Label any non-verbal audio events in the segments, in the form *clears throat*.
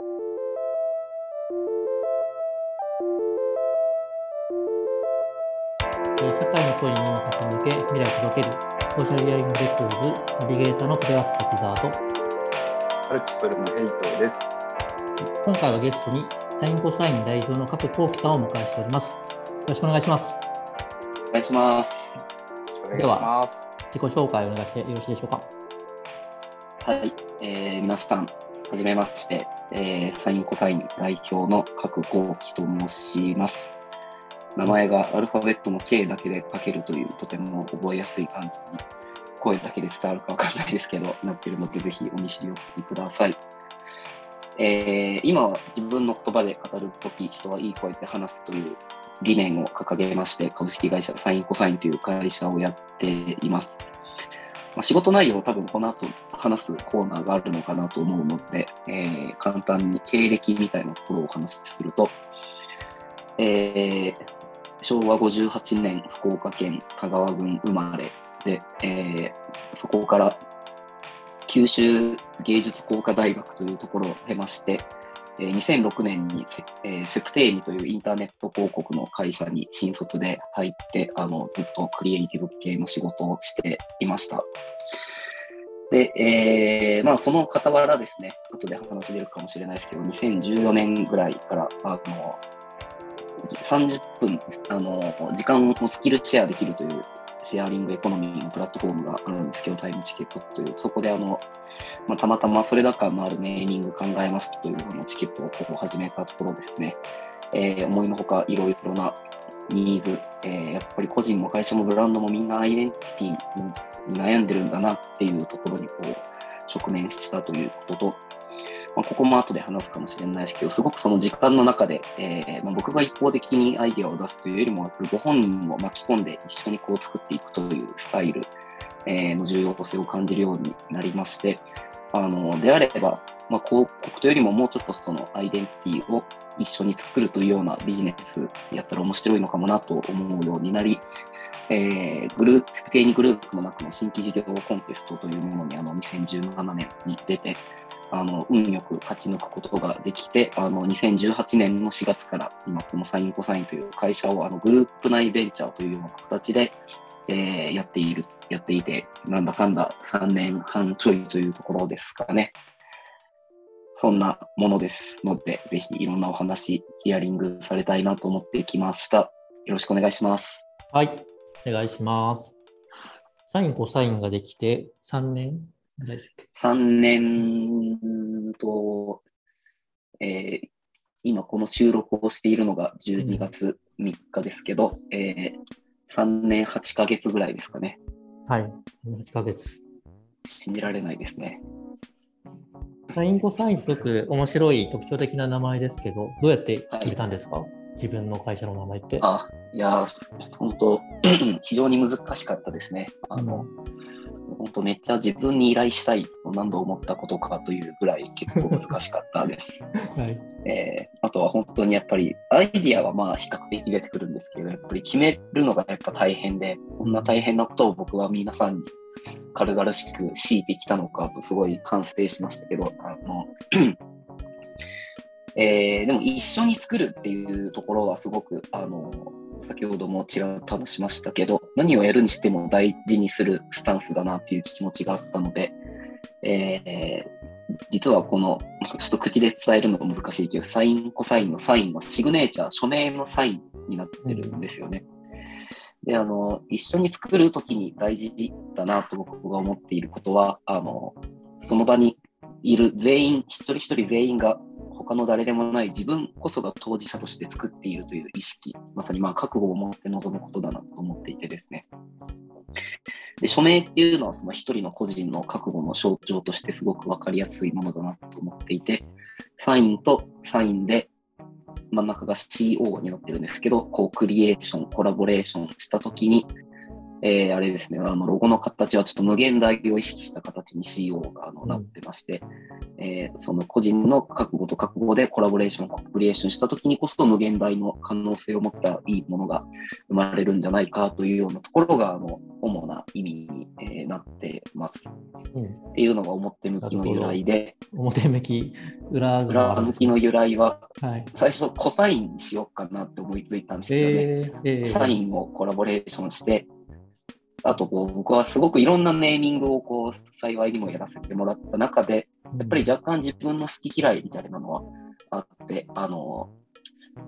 社会の声に耳を傾け、未来を届ける、ソーシャルヒアリングレコーズ、ナビゲーターの戸部篤滝沢と、アルチプルのヘイトです。今回はゲストに、サインコサイン代表の加藤幸喜さんをお迎えしております。よろしくお願いします。お願いします。お願いします。自己紹介をお願いしてよろしいでしょうか。はい、えー皆さん、はじめまして、えーサインコサイン代表の角幸喜と申します。名前がアルファベットの K だけで書けるというとても覚えやすい感じに声だけで伝わるかわかんないですけど、なってるのでぜひお見知りおきください。えー今は自分の言葉で語るとき、人はいい声で話すという理念を掲げまして、株式会社サインコサインという会社をやっています。まあ、仕事内容を多分この後話すコーナーがあるのかなと思うので、えー簡単に経歴みたいなところをお話しすると、えー昭和58年福岡県香川郡生まれで、えーそこから九州芸術工科大学というところを経まして、2006年にセ,、えセプテーニというインターネット広告の会社に新卒で入ってあのずっとクリエイティブ系の仕事をしていました。で、えーまあ、その傍らですね、後で話出るかもしれないですけど、2014年ぐらいから、あの、30分、あの、時間をスキルシェアできるというシェアリングエコノミーのプラットフォームがあるんですけど、タイムチケットという、そこであの、まあ、たまたまそれだかのあるネーミング考えますというようなチケットをこう始めたところですね、えー思いのほかいろいろなニーズ、えーやっぱり個人も会社もブランドもみんなアイデンティティに悩んでるんだなっていうところにこう直面したということと、まあ、ここも後で話すかもしれないですけど、すごくその時間の中で、えーまあ、僕が一方的にアイデアを出すというよりも、ご本人を巻き込んで一緒にこう作っていくというスタイル、えーの重要性を感じるようになりまして、あのであれば、まあ、広告というよりももうちょっとそのアイデンティティを一緒に作るというようなビジネスやったら面白いのかもなと思うようになり、えーグループ、セプテーニグループの中の新規事業コンテストというものにあの2017年に出て、あの運よく勝ち抜くことができて、あの2018年の4月から今このサインコサインという会社をあのグループ内ベンチャーというような形で、えーやっている、やっていて、なんだかんだ3年半ちょいというところですかね。そんなものですので、ぜひいろんなお話、ヒアリングされたいなと思ってきました。よろしくお願いします。はい、お願いします。サイン、コサインができて3年3年と、えー今この収録をしているのが12月3日ですけど、え3年8ヶ月ぐらいですかね。はい、8ヶ月。信じられないですね。サイン、コサイン、すごく面白い特徴的な名前ですけど、どうやって決めたんですか、自分の会社の名前って。あ、いやー、本当 *clears throat* 非常に難しかったですね。あの、本当めっちゃ自分に依頼したいと何度思ったことかというぐらい結構難しかったです。*laughs* はい。えーあとは本当にやっぱりアイディアはまあ比較的出てくるんですけど、やっぱり決めるのがやっぱ大変で、こんな大変なことを僕は皆さんに軽々しく強いてきたのかとすごい反省しましたけど、あの *clears throat* えーでも一緒に作るっていうところはすごく、あの先ほどもちらっと話しましたけど、何をやるにしても大事にするスタンスだなっていう気持ちがあったので、えー実はこの、ちょっと口で伝えるのが難しいけど、サイン、コサインのサインはシグネーチャー、署名のサインになってるんですよね。で、あの、一緒に作るときに大事だなと僕が思っていることは、あの、その場にいる全員、一人一人全員が他の誰でもない自分こそが当事者として作っているという意識、まさにまあ覚悟を持って臨むことだなと思っていてですね。で署名っていうのはその一人の個人の覚悟の象徴としてすごく分かりやすいものだなと思っていて、サインとサインで真ん中が CO になってるんですけど、こうクリエーション、コラボレーションしたときに、えーあれですね、あのロゴの形はちょっと無限大を意識した形に CO があのうんなってまして、えーその個人の覚悟と覚悟でコラボレーション、クリエーションしたときにこそ無限大の可能性を持ったいいものが生まれるんじゃないかというようなところがあの主な意味に、えーなってます。うんっていうのが表向きの由来で、表向き、裏裏側向きの由来は、はい。最初コサインにしようかなって思いついたんですよね。えー、えー、サインをコラボレーションして、あとこう僕はすごくいろんなネーミングをこう幸いにもやらせてもらった中で、やっぱり若干自分の好き嫌いみたいなのはあって、あの、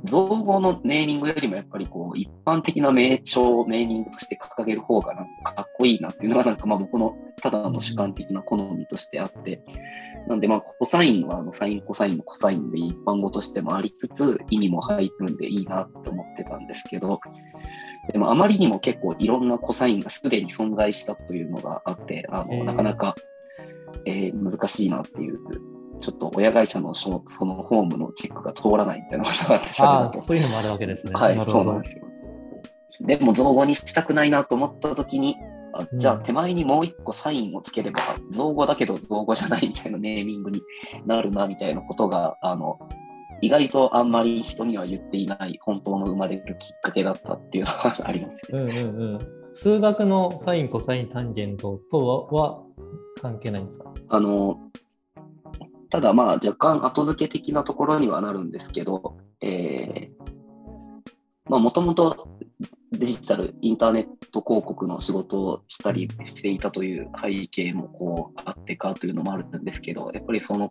造語のネーミングよりもやっぱりこう一般的な名称をネーミングとして掲げる方がなんかかっこいいなっていうのがなんかまあ僕のただの主観的な好みとしてあって、なんでまあコサインはあのサインコサインのコサインで一般語としてもありつつ意味も入るんでいいなって思ってたんですけど、でもあまりにも結構いろんなコサインがすでに存在したというのがあって、あのなかなか、えー難しいなっていう、ちょっと親会社のそそのホームのチェックが通らないみたいなことがあって、それああ、だと。そういうのもあるわけですね。はい、そうなんで。すよ。でも造語にしたくないなと思ったときに、あじゃあうん手前にもう一個サインをつければ、造語だけど造語じゃないみたいなネーミングになるなみたいなことが、あの、意外とあんまり人には言っていない本当の生まれるきっかけだったっていうのはありますね。うんうんうん。数学のサイン、コサイン、タンジェントとはは関係ないんですか？あの、ただまあ若干後付け的なところにはなるんですけど、えもともとデジタル、インターネット広告の仕事をしたりしていたという背景もこうあってかというのもあるんですけど、やっぱりその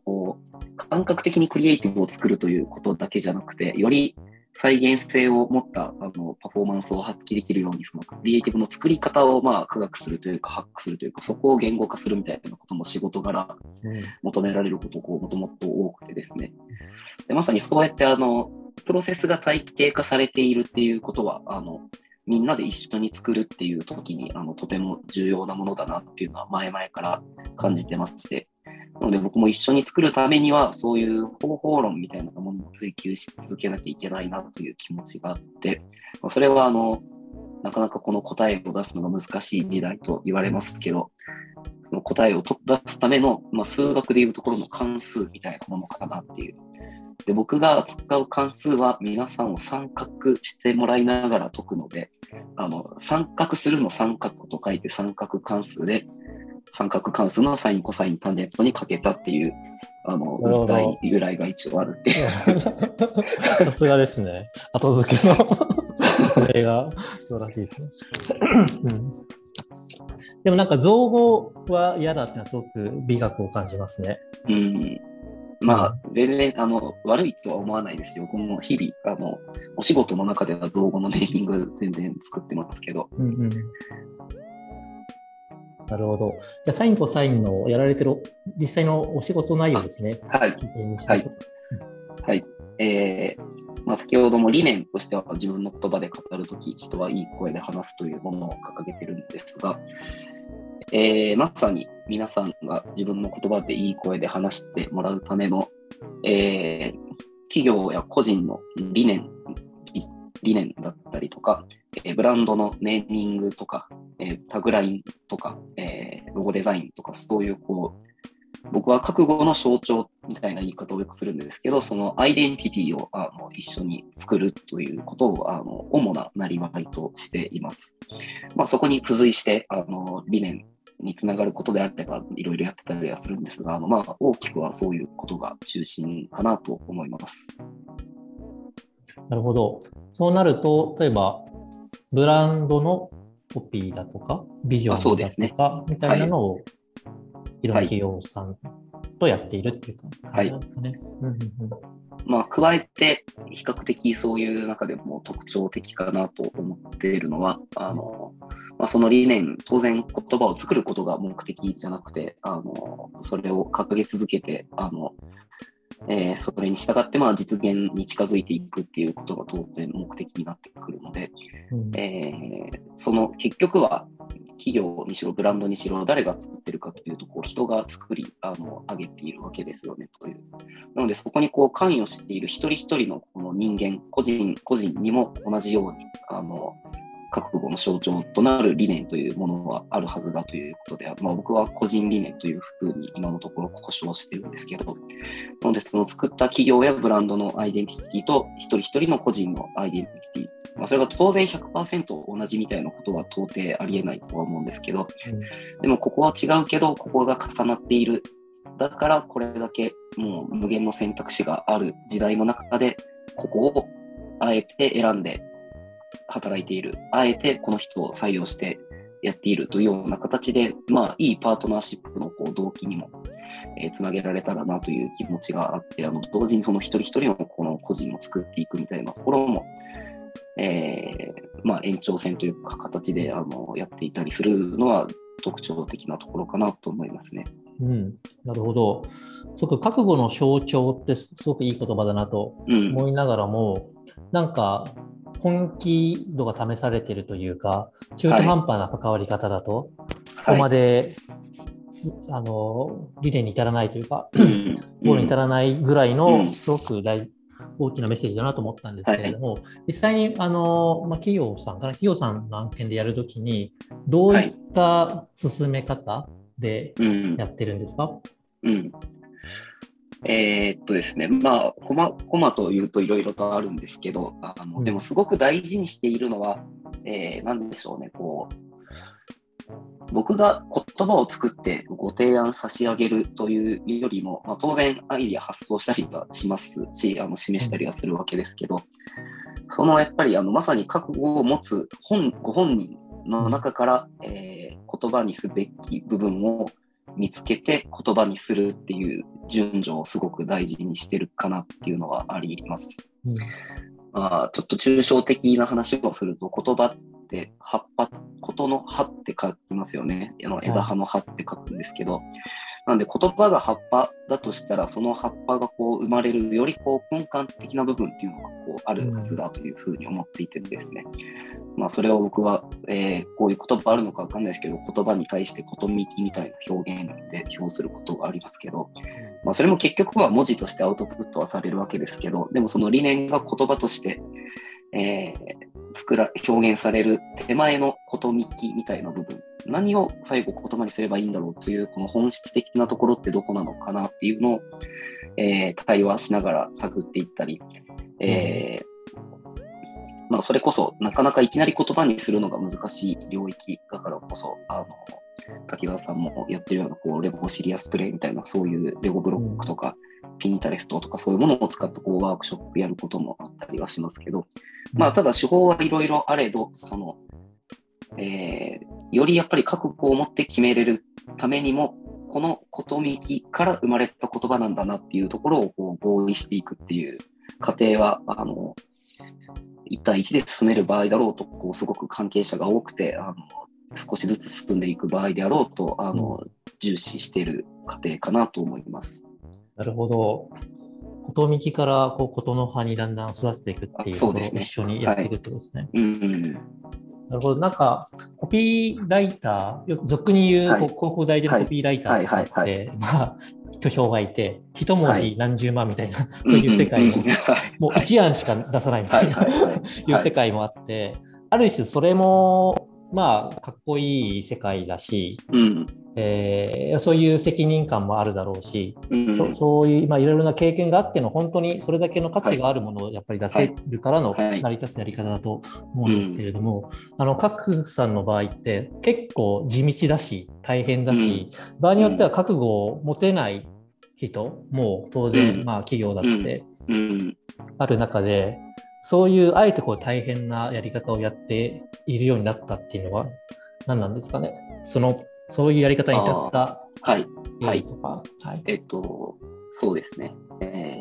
感覚的にクリエイティブを作るということだけじゃなくて、より再現性を持ったあのパフォーマンスを発揮できるように、そのクリエイティブの作り方をまあ科学するというか、ハックするというか、そこを言語化するみたいなことも仕事柄。求められることがもともと多くてですね。でまさにそうやってあの、プロセスが体系化されているっていうことは、あの、みんなで一緒に作るっていう時にあのとても重要なものだなっていうのは前々から感じてまして、なので僕も一緒に作るためにはそういう方法論みたいなものを追求し続けなきゃいけないなという気持ちがあって、まそれはあの、なかなかこの答えを出すのが難しい時代と言われますけど、その答えを出すための、まあ、数学でいうところの関数みたいなものかなっていう。で僕が扱う関数は皆さんを参画してもらいながら解くので、あの参画するの三角と書いて三角関数で、三角関数のサイン、コサイン、タンジェントにかけたっていう、あの、なるほど図体由来が一応あるっていう。*laughs* さすがですね。後付けのそれが素晴らしいですね。うん、でもなんか造語は嫌だってのはすごく美学を感じますね。うん。まあ、全然、あの、悪いとは思わないですよ。僕も日々、あの、お仕事の中では造語のネーミング全然作ってますけど、うんうん、なるほど。じゃあ、サインコサインのやられてる実際のお仕事内容ですね。はい。聞いはい。えーまあ、先ほども理念としては自分の言葉で語るとき、人はいい声で話すというものを掲げてるんですが、えーまさに皆さんが自分の言葉でいい声で話してもらうための、えー企業や個人の理念、理念だったりとか、えーブランドのネーミングとか、えータグラインとか、えーロゴデザインとか、そういうこう、僕は覚悟の象徴みたいな言い方をよくするんですけど、そのアイデンティティをあの一緒に作るということをあの主ななりわいとしています。まあ、そこに付随してあの理念につながることであればいろいろやってたりはするんですが、あのまあ、大きくはそういうことが中心かなと思います。なるほど。そうなると、例えば、ブランドのコピーだとか、ビジョンだとか、みたいなのを、いろんな企業さんとやっているっていう感じなんですかね。まあ、加えて、比較的そういう中でも特徴的かなと思っているのは、あのまあ、その理念、当然言葉を作ることが目的じゃなくて、あのそれを掲げ続けて、あのえーそれに従ってまあ実現に近づいていくっていうことが当然目的になってくるので、うんえーその結局は企業にしろブランドにしろ誰が作ってるかというとこう人が作りあの上げているわけですよねという。なのでそこにこう関与している一人一人のこの人間個人個人にも同じようにあの覚悟の象徴となる理念というものはあるはずだということで、まあ、僕は個人理念というふうに今のところ故障してるんですけど、なのでその作った企業やブランドのアイデンティティと一人一人の個人のアイデンティティ、まあ、それが当然100%同じみたいなことは到底ありえないとは思うんですけど、でもここは違うけど、ここが重なっている。だからこれだけもう無限の選択肢がある時代の中で、ここをあえて選んで働いている。あえてこの人を採用してやっているというような形で、まあ、いいパートナーシップのこう動機にも、えー、つなげられたらなという気持ちがあって、あの同時にその一人一人のこの個人を作っていくみたいなところも、えー、まあ、延長線というか形であのやっていたりするのは特徴的なところかなと思いますね。うん、なるほど。すごく覚悟の象徴ってすごくいい言葉だなと思いながらも、うん、なんか本気度が試されているというか、中途半端な関わり方だと、ここまで、はい、あの理念に至らないというか、ゴールに至らないぐらいのすごく大大きなメッセージだなと思ったんですけれども、はい、実際にあの、まあ、企業さんから企業さんの案件でやるときに、どういった進め方でやってるんですか、うん、うんえー、っとですね、まあ、コマ、コマというといろいろとあるんですけど、あの、でもすごく大事にしているのは、えー、なんでしょうね、こう、僕が言葉を作ってご提案差し上げるというよりも、まあ、当然アイディア発想したりはしますし、あの示したりはするわけですけど、そのやっぱりあのまさに覚悟を持つ本ご本人の中から、えー、言葉にすべき部分を見つけて言葉にするっていう順序をすごく大事にしてるかなっていうのはあります。うん、まあ、ちょっと抽象的な話をすると言葉って葉っぱ、ことの葉って書きますよね。あの枝葉の葉って書くんですけど、なんで言葉が葉っぱだとしたら、その葉っぱがこう生まれるよりこう根幹的な部分っていうのがこうあるはずだというふうに思っていてですね。まあそれを僕は、えー、こういう言葉あるのかわかんないですけど、言葉に対してことみきみたいな表現で表することがありますけど、まあそれも結局は文字としてアウトプットはされるわけですけど、でもその理念が言葉として、えー、作ら表現される手前のことみきみたいな部分、何を最後言葉にすればいいんだろうという、この本質的なところってどこなのかなっていうのを、えー、対話しながら探っていったり、えー、まあ、それこそなかなかいきなり言葉にするのが難しい領域だからこそ、あの滝沢さんもやってるようなこうレゴシリアスプレイみたいなそういうレゴブロックとか、ピニタレストとかそういうものを使ってこうワークショップやることもあったりはしますけど、まあ、ただ手法はいろいろあれど、その、えー、よりやっぱり覚悟を持って決めれるためにも、このことみきから生まれた言葉なんだなっていうところをこう合意していくっていう過程は、あの、1対1で進める場合だろうと、こうすごく関係者が多くて、あの少しずつ進んでいく場合であろうと、あの重視している過程かなと思います。なるほど。ことみきからこうことの葉にだんだん育てていくっていうのを一緒にやっていくってことですね。はい、うんなるほど。なんか、コピーライター、よく俗に言う、はい、広告代理のコピーライターとかって、まあ、巨匠がいて、一文字何十万みたいな、はい、そういう世界も、もう一案しか出さないみたいな、*laughs* いう世界もあって、ある種それも、まあ、かっこいい世界だし、うん、えー、そういう責任感もあるだろうし、うん、そういう、まあ、いろいろな経験があっての本当にそれだけの価値があるものをやっぱり出せるからの成り立つやり方だと思うんですけれども、あの各さんの場合って結構地道だし大変だし、うん、場合によっては覚悟を持てない人も当然、まあ、企業だってある中で、そういうあえてこう大変なやり方をやっているようになったっていうのは何なんですかね？そのそういうやり方に至ったはい。はい。とか、はい。えっと、そうですね。え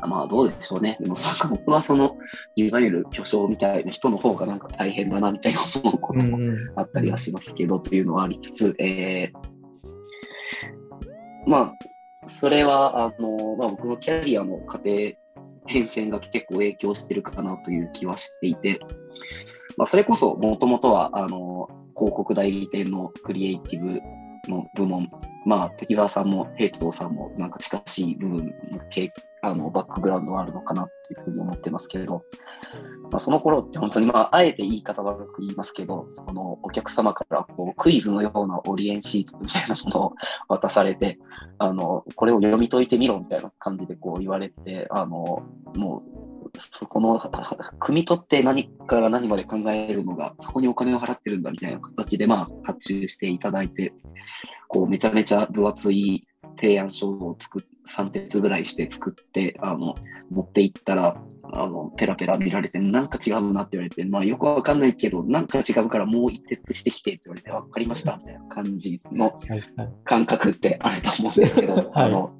ー、まあどうでしょうね。でもなんか僕はその、いわゆる巨匠みたいな人の方がなんか大変だなみたいな思うこともあったりはしますけど、というのはありつつ、えー、まあ、それは、あの、まあ僕のキャリアの過程、変遷が結構影響してるかなという気はしていて、まあ、それこそもともとは、あの、広告代理店のクリエイティブの部門、まあ、滝沢さんも平藤さんもなんか近しい部分あのバックグラウンドがあるのかなっていうふうに思ってますけれど、まあ、その頃って本当に、まあ、あえて言い方悪く言いますけど、そのお客様からこうクイズのようなオリエンシートみたいなものを渡されて、あのこれを読み解いてみろみたいな感じでこう言われて、あのもうそこの、汲み取って何から何まで考えるのが、そこにお金を払ってるんだみたいな形で、まあ、発注していただいて、こう、めちゃめちゃ分厚い提案書を作っ、3鉄ぐらいして作って、あの、持っていったら、あの、ペラペラ見られて、なんか違うなって言われて、まあよくわかんないけど、なんか違うからもう一徹してきてって言われて、わかりましたみたいな感じの感覚ってあると思うんですけど、はいはい、あの、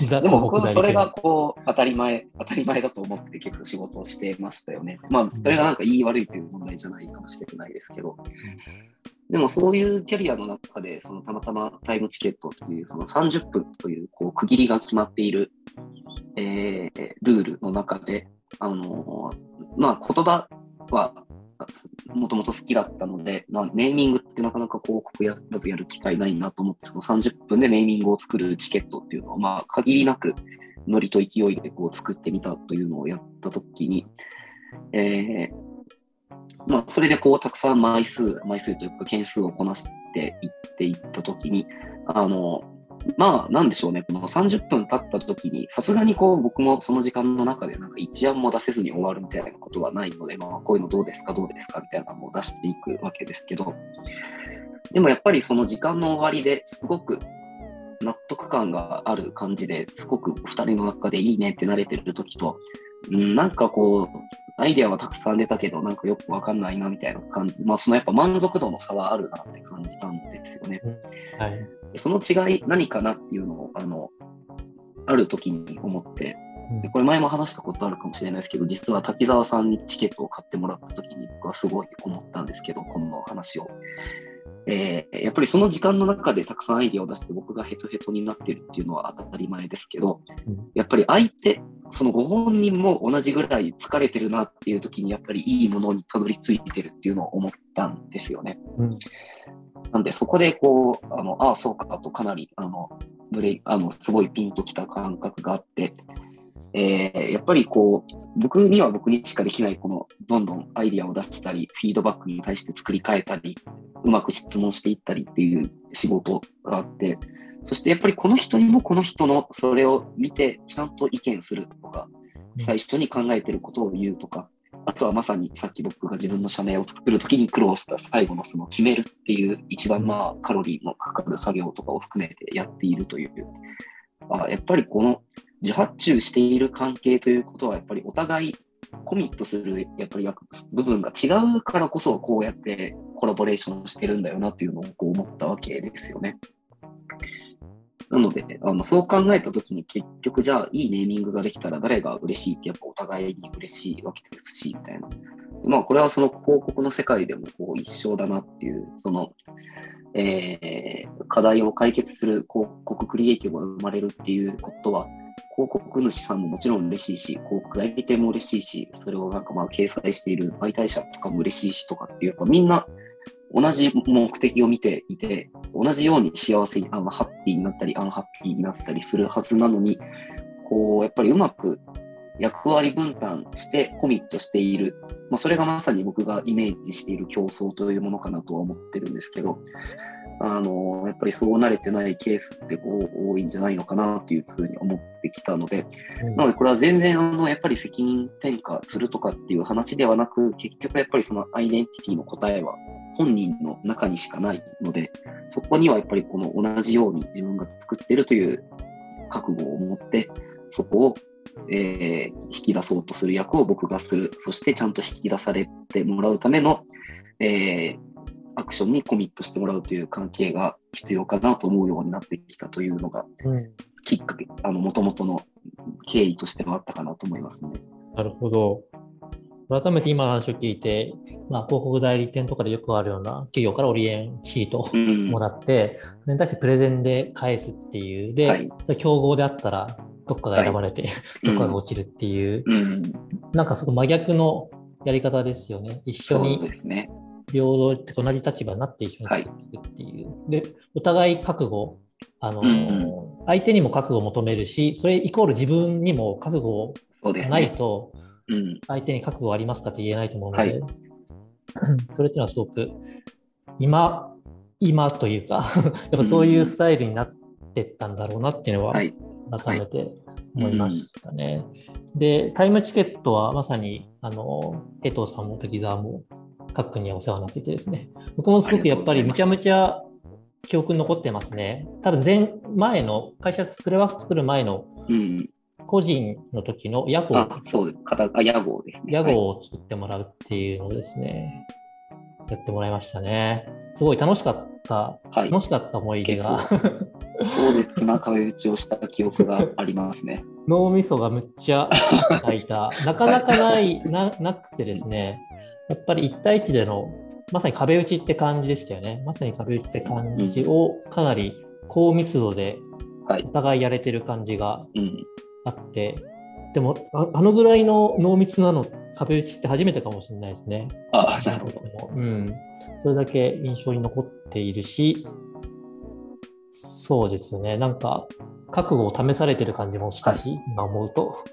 でも僕はそれがこう当たり前、当たり前だと思って結構仕事をしてましたよね。まあ、それがなんか言い悪いという問題じゃないかもしれないですけど。でもそういうキャリアの中で、そのたまたまタイムチケットっていうその30分というこう区切りが決まっている、えー、ルールの中で、あのー、まあ言葉はもともと好きだったので、まあ、ネーミングってなかなか広告やだとやる機会ないなと思って、その30分でネーミングを作るチケットっていうのを、まあ、限りなくノリと勢いでこう作ってみたというのをやったときに、えー、まあ、それでこう、たくさん枚数、枚数というか件数をこなしていっていったときに、あの、まあ、なんでしょうね、この30分経った時に、さすがにこう、僕もその時間の中でなんか一案も出せずに終わるみたいなことはないので、まあ、こういうのどうですか、どうですかみたいなのを出していくわけですけど、でもやっぱりその時間の終わりですごく納得感がある感じですごく2人の中でいいねって慣れてる時と、うん、なんかこう、アイデアはたくさん出たけど、なんかよくわかんないなみたいな感じ、まあ、そのやっぱ満足度の差はあるなって感じたんですよね。はい、その違い何かなっていうのを、あの、ある時に思って、でこれ前も話したことあるかもしれないですけど、実は滝沢さんにチケットを買ってもらった時に僕はすごい思ったんですけど、この話を。えー、やっぱりその時間の中でたくさんアイデアを出して僕がヘトヘトになってるっていうのは当たり前ですけど、やっぱり相手、そのご本人も同じぐらい疲れてるなっていう時にやっぱりいいものにたどり着いてるっていうのを思ったんですよね。うん、なんでそこでこう、あの、ああ、そうかとかなり、あの、ブレあの、すごいピンときた感覚があって、えー、やっぱりこう、僕には僕にしかできない、この、どんどんアイディアを出したり、フィードバックに対して作り変えたり、うまく質問していったりっていう仕事があって、そしてやっぱりこの人にもこの人のそれを見て、ちゃんと意見するとか、最初に考えてることを言うとか、あとはまさにさっき僕が自分の社名を作るときに苦労した最後のその決めるっていう一番まあカロリーのかかる作業とかを含めてやっているという、あやっぱりこの受発注している関係ということは、やっぱりお互いコミットするやっぱり部分が違うからこそ、こうやってコラボレーションしてるんだよなというのをこう思ったわけですよね。なので、あのそう考えたときに結局じゃあいいネーミングができたら誰が嬉しいってやっぱお互いに嬉しいわけですし、みたいな。まあこれはその広告の世界でもこう一緒だなっていう、そのえー、課題を解決する広告クリエイティブが生まれるっていうことは、広告主さんももちろん嬉しいし、広告代理店も嬉しいし、それをなんかまあ掲載している媒体者とかも嬉しいしとかっていうか、みんな同じ目的を見ていて、同じように幸せに、あのハッピーになったり、アンハッピーになったりするはずなのに、こう、やっぱりうまく役割分担してコミットしている、まあ、それがまさに僕がイメージしている競争というものかなとは思ってるんですけど、あのやっぱりそう慣れてないケースって多いんじゃないのかなというふうに思ってきたので、うん、なのでこれは全然あのやっぱり責任転嫁するとかっていう話ではなく、結局やっぱりそのアイデンティティの答えは本人の中にしかないので、そこにはやっぱりこの同じように自分が作っているという覚悟を持って、そこをえー、引き出そうとする役を僕がする、そしてちゃんと引き出されてもらうための、えー、アクションにコミットしてもらうという関係が必要かなと思うようになってきたというのが、うん、きっかけ、あの、もともとの経緯としてもあったかなと思いますね。なるほど。改めて今の話を聞いて、まあ、広告代理店とかでよくあるような企業からオリエンシートをもらって、うん、それに対してプレゼンで返すっていう、で、はい、競合であったら、どっかが選ばれて、はい、*laughs* どっかが落ちるっていう、うん、なんかその真逆のやり方ですよね。一緒に平等って同じ立場になって一緒に作っていくっていう。はい、で、お互い覚悟、あの、うんうん、相手にも覚悟を求めるし、それイコール自分にも覚悟がないと、相手に覚悟ありますかって言えないと思うので、はい、*laughs* それっていうのはすごく今、今というか *laughs* やっぱそういうスタイルになってったんだろうなっていうのは、改めて思いましたね。で、タイムチケットはまさに、あの、江藤さんも滝沢も、各にはお世話になっていてですね、僕もすごくやっぱりむちゃむちゃ記憶に残ってますね。多分前、前の、会社作れは作る前の、個人の時の屋号、あ、そうです。あ、屋号ですね。屋号を作ってもらうっていうのをですね、やってもらいましたね。すごい楽しかった、はい、楽しかった思い出が。壮絶な壁打ちをした記憶がありますね。*laughs* 脳みそがむっちゃ開いた。*laughs* なかなかない、ななくてですね、やっぱり1対1での、まさに壁打ちって感じでしたよね。まさに壁打ちって感じをかなり高密度でお互いやれてる感じがあって、でもあのぐらいの濃密なの壁打ちって初めてかもしれないですね。あなるほど。うん。それだけ印象に残っているし、そうですよね。なんか、覚悟を試されてる感じもしたし、はい、今思うと、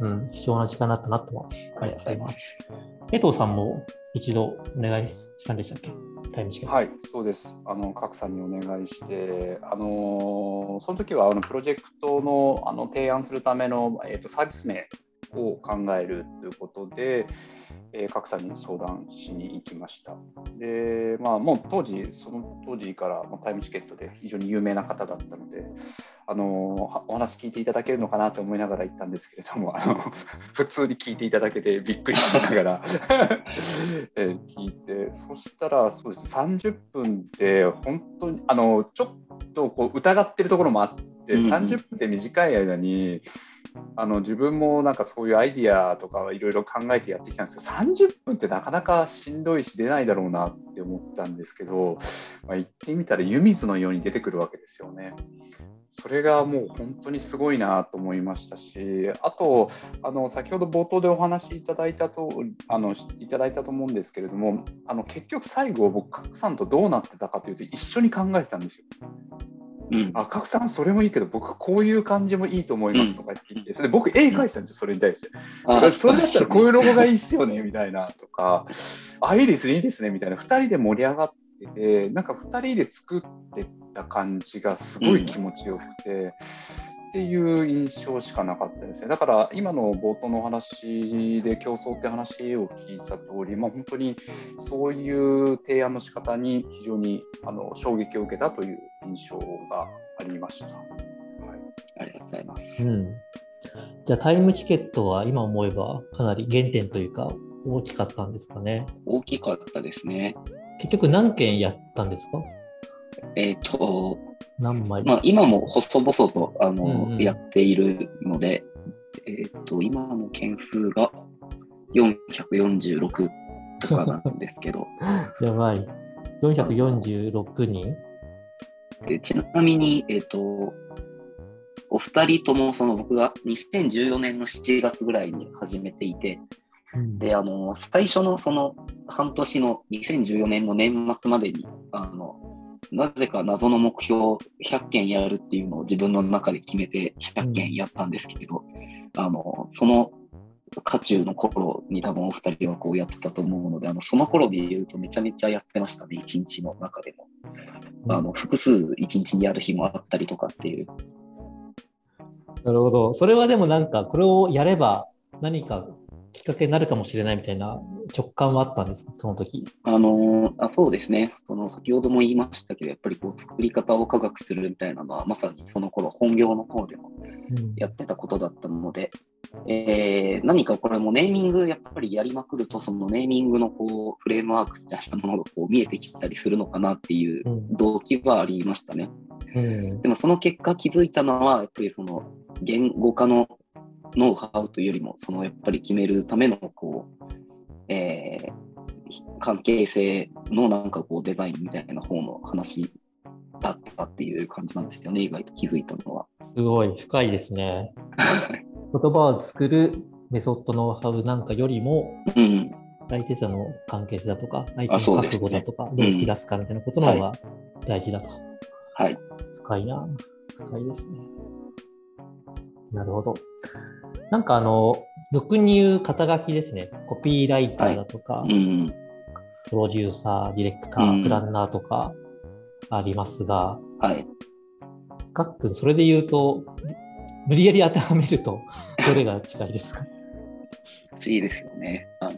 うん、貴重な時間だったなとはありがとうございます。江藤さんも一度お願いしたんでしたっけ？タイムはい、そうです。あの、賀来さんにお願いして、あのその時はあのプロジェクトのあの提案するための、えーと、サービス名を考えるということで、えー、賀来さんに相談しに行きました。で、まあ、もう当時、その当時からタイムチケットで非常に有名な方だったので、あのお話聞いていただけるのかなと思いながら行ったんですけれども、あの *laughs* 普通に聞いていただけてびっくりしながら *laughs* え聞いて、そしたらそうです30分で本当にあのちょっとこう疑ってるところもあって、30分で短い間に、あの自分もなんかそういうアイディアとかいろいろ考えてやってきたんですけど30分ってなかなかしんどいし出ないだろうなって思ったんですけど、まあ、言ってみたら湯水のように出てくるわけですよね。それがもう本当にすごいなと思いましたし、あと、あの先ほど冒頭でお話しいただいたとあのいただいたと思うんですけれども、あの結局最後、僕、賀さんとどうなってたかというと、一緒に考えてたんですよ。うん、あ、賀来さん、それもいいけど、僕、こういう感じもいいと思いますとか言って、それで僕、絵描いてたんですよ、それに対して。あそれだったらこういうロゴがいいっすよね、みたいなとか、あ、いいですね、いいですね、みたいな、2人で盛り上がってて、なんか2人で作ってた感じがすごい気持ちよくて、うん、っていう印象しかなかったですね。だから今の冒頭の話で競争って話を聞いた通り、まあ、本当にそういう提案の仕方に非常にあの衝撃を受けたという印象がありました。はい、ありがとうございます。うん、じゃあタイムチケットは今思えばかなり原点というか大きかったんですかね。大きかったですね。結局何件やったんですか？*laughs* えっ、ー、と、何枚？まあ、今も細々とあの、うんうん、やっているので、えっ、ー、と、今の件数が446とかなんですけど。*laughs* やばい。446人？でちなみに、えっ、ー、と、お二人ともその僕が2014年の7月ぐらいに始めていて、うん、で、あの、最初のその半年の2014年の年末までに、あの、なぜか謎の目標100件やるっていうのを自分の中で決めて100件やったんですけど、うん、あの、その渦中の頃に多分お二人はこうやってたと思うので、あのその頃で言うとめちゃめちゃやってましたね、一日の中でも。あの複数一日にやる日もあったりとかっていう。なるほど。それはでもなんか、これをやれば何かきっかけになるかもしれないみたいな直感はあったんですか、その時。あのあそうですね、その先ほども言いましたけど、やっぱりこう作り方を科学するみたいなのは、まさにその頃本業の方でもやってたことだったので、うん、えー、何かこれもネーミングやっぱりやりまくると、そのネーミングのこうフレームワークみたいなものがこう見えてきたりするのかなっていう動機はありましたね。うん、でもその結果気づいたのは、やっぱりその言語化のノウハウというよりも、そのやっぱり決めるためのこう、えー、関係性のなんかこうデザインみたいな方の話だったっていう感じなんですよね、意外と気づいたのは。すごい深いですね。*laughs* 言葉を作るメソッドノウハウなんかよりも、うん、相手との関係性だとか、相手あの覚悟だとか、どう引き出すかみたいなことの方が大事だと。はい。深いな。深いですね。なるほど。なんかあの、俗に言う肩書きですね。コピーライターだとか、うん。プロデューサー、ディレクター、うんプランナーとかありますが、はい。ガックン、それで言うと、無理やり当てはめると、どれが近いですか？いいですよね。あの、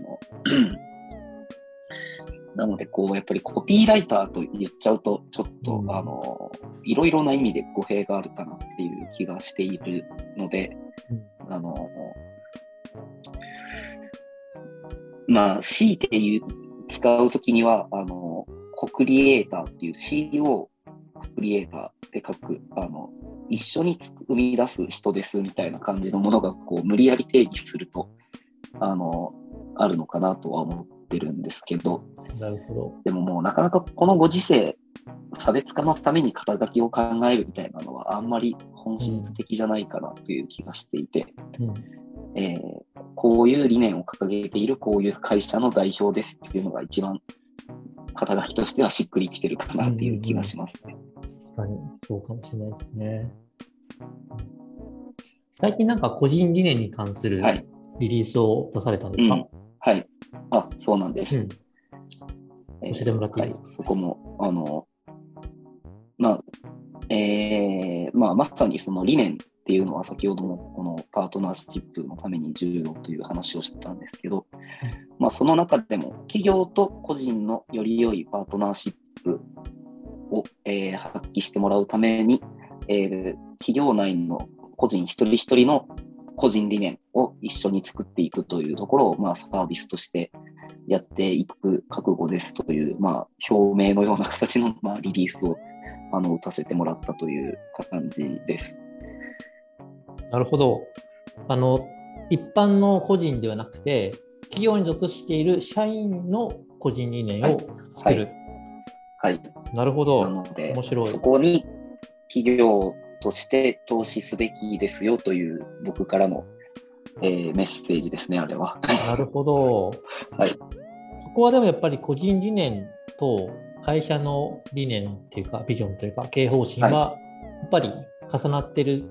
*clears throat* なので、こう、やっぱりコピーライターと言っちゃうと、ちょっと、うんあの、いろいろな意味で語弊があるかなっていう気がしているので、あの、まあ、強いて言う、使うときには、あの、コクリエイターっていう CO コクリエイターで書く、あの、一緒につ生み出す人ですみたいな感じのものが、こう、無理やり定義すると、あの、あるのかなとは思ってるんですけど、なるほど。でももうなかなかこのご時世、差別化のために肩書きを考えるみたいなのはあんまり本質的じゃないかなという気がしていて、うんえーこういう理念を掲げているこういう会社の代表ですっていうのが一番肩書きとしてはしっくりきてるかなっていう気がしますね。確かに、そうかもしれないですね。最近なんか個人理念に関するはい。リリースを出されたんですか、うんはい。あ、そうなんです。うんえー教えてもらっていいですか？はい、そこも、あの、まあ、えーまあ、まさにその理念っていうのは先ほどもこのパートナーシップのために重要という話をしてたんですけど、まあ、その中でも企業と個人のより良いパートナーシップを、えー発揮してもらうために、えー企業内の個人一人一人の個人理念を一緒に作っていくというところを、まあ、サービスとしてやっていく覚悟ですという、まあ、表明のような形の、まあ、リリースをあの打たせてもらったという感じです。なるほど。あの、一般の個人ではなくて、企業に属している社員の個人理念を作る。はい。なるほなど。ので面白い、そこに企業として投資すべきですよという僕からの、えーメッセージですね、あれは。なるほど。*laughs* はいそこはでもやっぱり個人理念と会社の理念っていうか、ビジョンというか、経営方針はやっぱり重なってる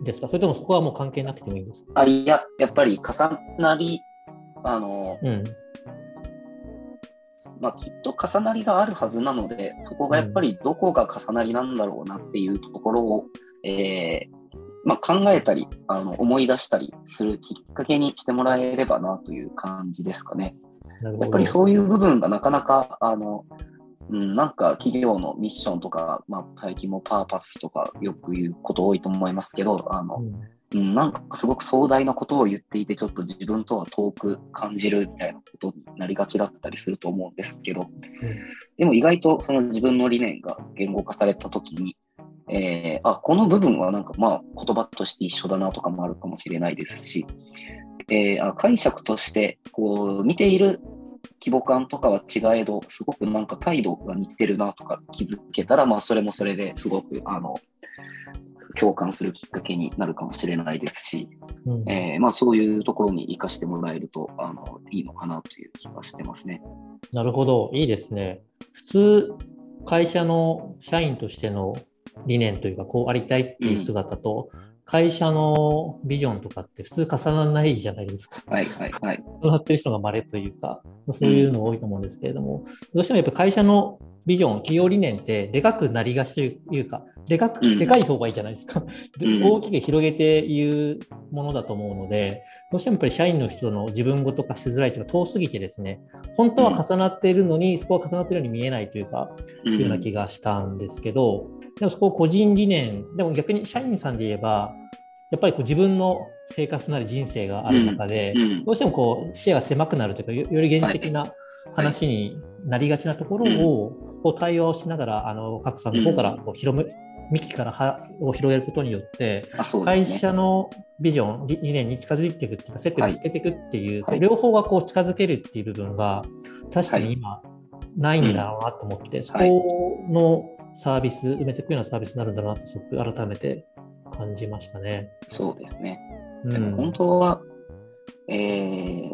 んですか、それともそこはもう関係なくてもいいんですか？あいや、やっぱり重なり、あの、うん。まあ、きっと重なりがあるはずなので、そこがやっぱりどこが重なりなんだろうなっていうところを、えーまあ、考えたりあの思い出したりするきっかけにしてもらえればなという感じですかね。やっぱりそういう部分がなかなか、あの、うん、なんか企業のミッションとか、まあ、最近もパーパスとかよく言うこと多いと思いますけど、あの、うん。うん、なんかすごく壮大なことを言っていて、ちょっと自分とは遠く感じるみたいなことになりがちだったりすると思うんですけど、でも意外とその自分の理念が言語化されたときに、えーあ、この部分はなんかまあ言葉として一緒だなとかもあるかもしれないですし、えーあ解釈としてこう見ている規模感とかは違えど、すごくなんか態度が似てるなとか気づけたら、まあそれもそれですごくあの共感するきっかけになるかもしれないですし、うんえーまあそういうところに活かしてもらえるとあのいいのかなという気がしてますね。なるほど、いいですね。普通、会社の社員としての理念というか、こうありたいっていう姿と、会社のビジョンとかって普通重ならないじゃないですか。はいはいはい。重なってる人が稀というか、そういうの多いと思うんですけれども、どうしてもやっぱ会社のビジョン、企業理念ってでかくなりがちというか、でかく、うんでかい方がいいじゃないですか。でうん大きく広げて言うものだと思うので、どうしてもやっぱり社員の人の自分ごと化しづらいというか、遠すぎてですね、本当は重なっているのに、そこは重なっているように見えないというか、うんいうような気がしたんですけど、でもそこを個人理念、でも逆に社員さんで言えば、やっぱりこう自分の生活なり人生がある中で、うんどうしてもこう視野が狭くなるというか、よより現実的な話になりがちなところを、こう対話をしながら、あの各さんの方からこう広め、幹から葉を広げることによって、会。社のビジョン、理理念に近づいていくっていうか、接点を見つけていくっていう、はい。両方がこう近づけるっていう部分が、確かに今、ないんだろうなと思って、そこのサービス、埋めていくようなサービスになるんだろうなって、すごく改めて感じましたね。そうですね。うんでも本当は、えー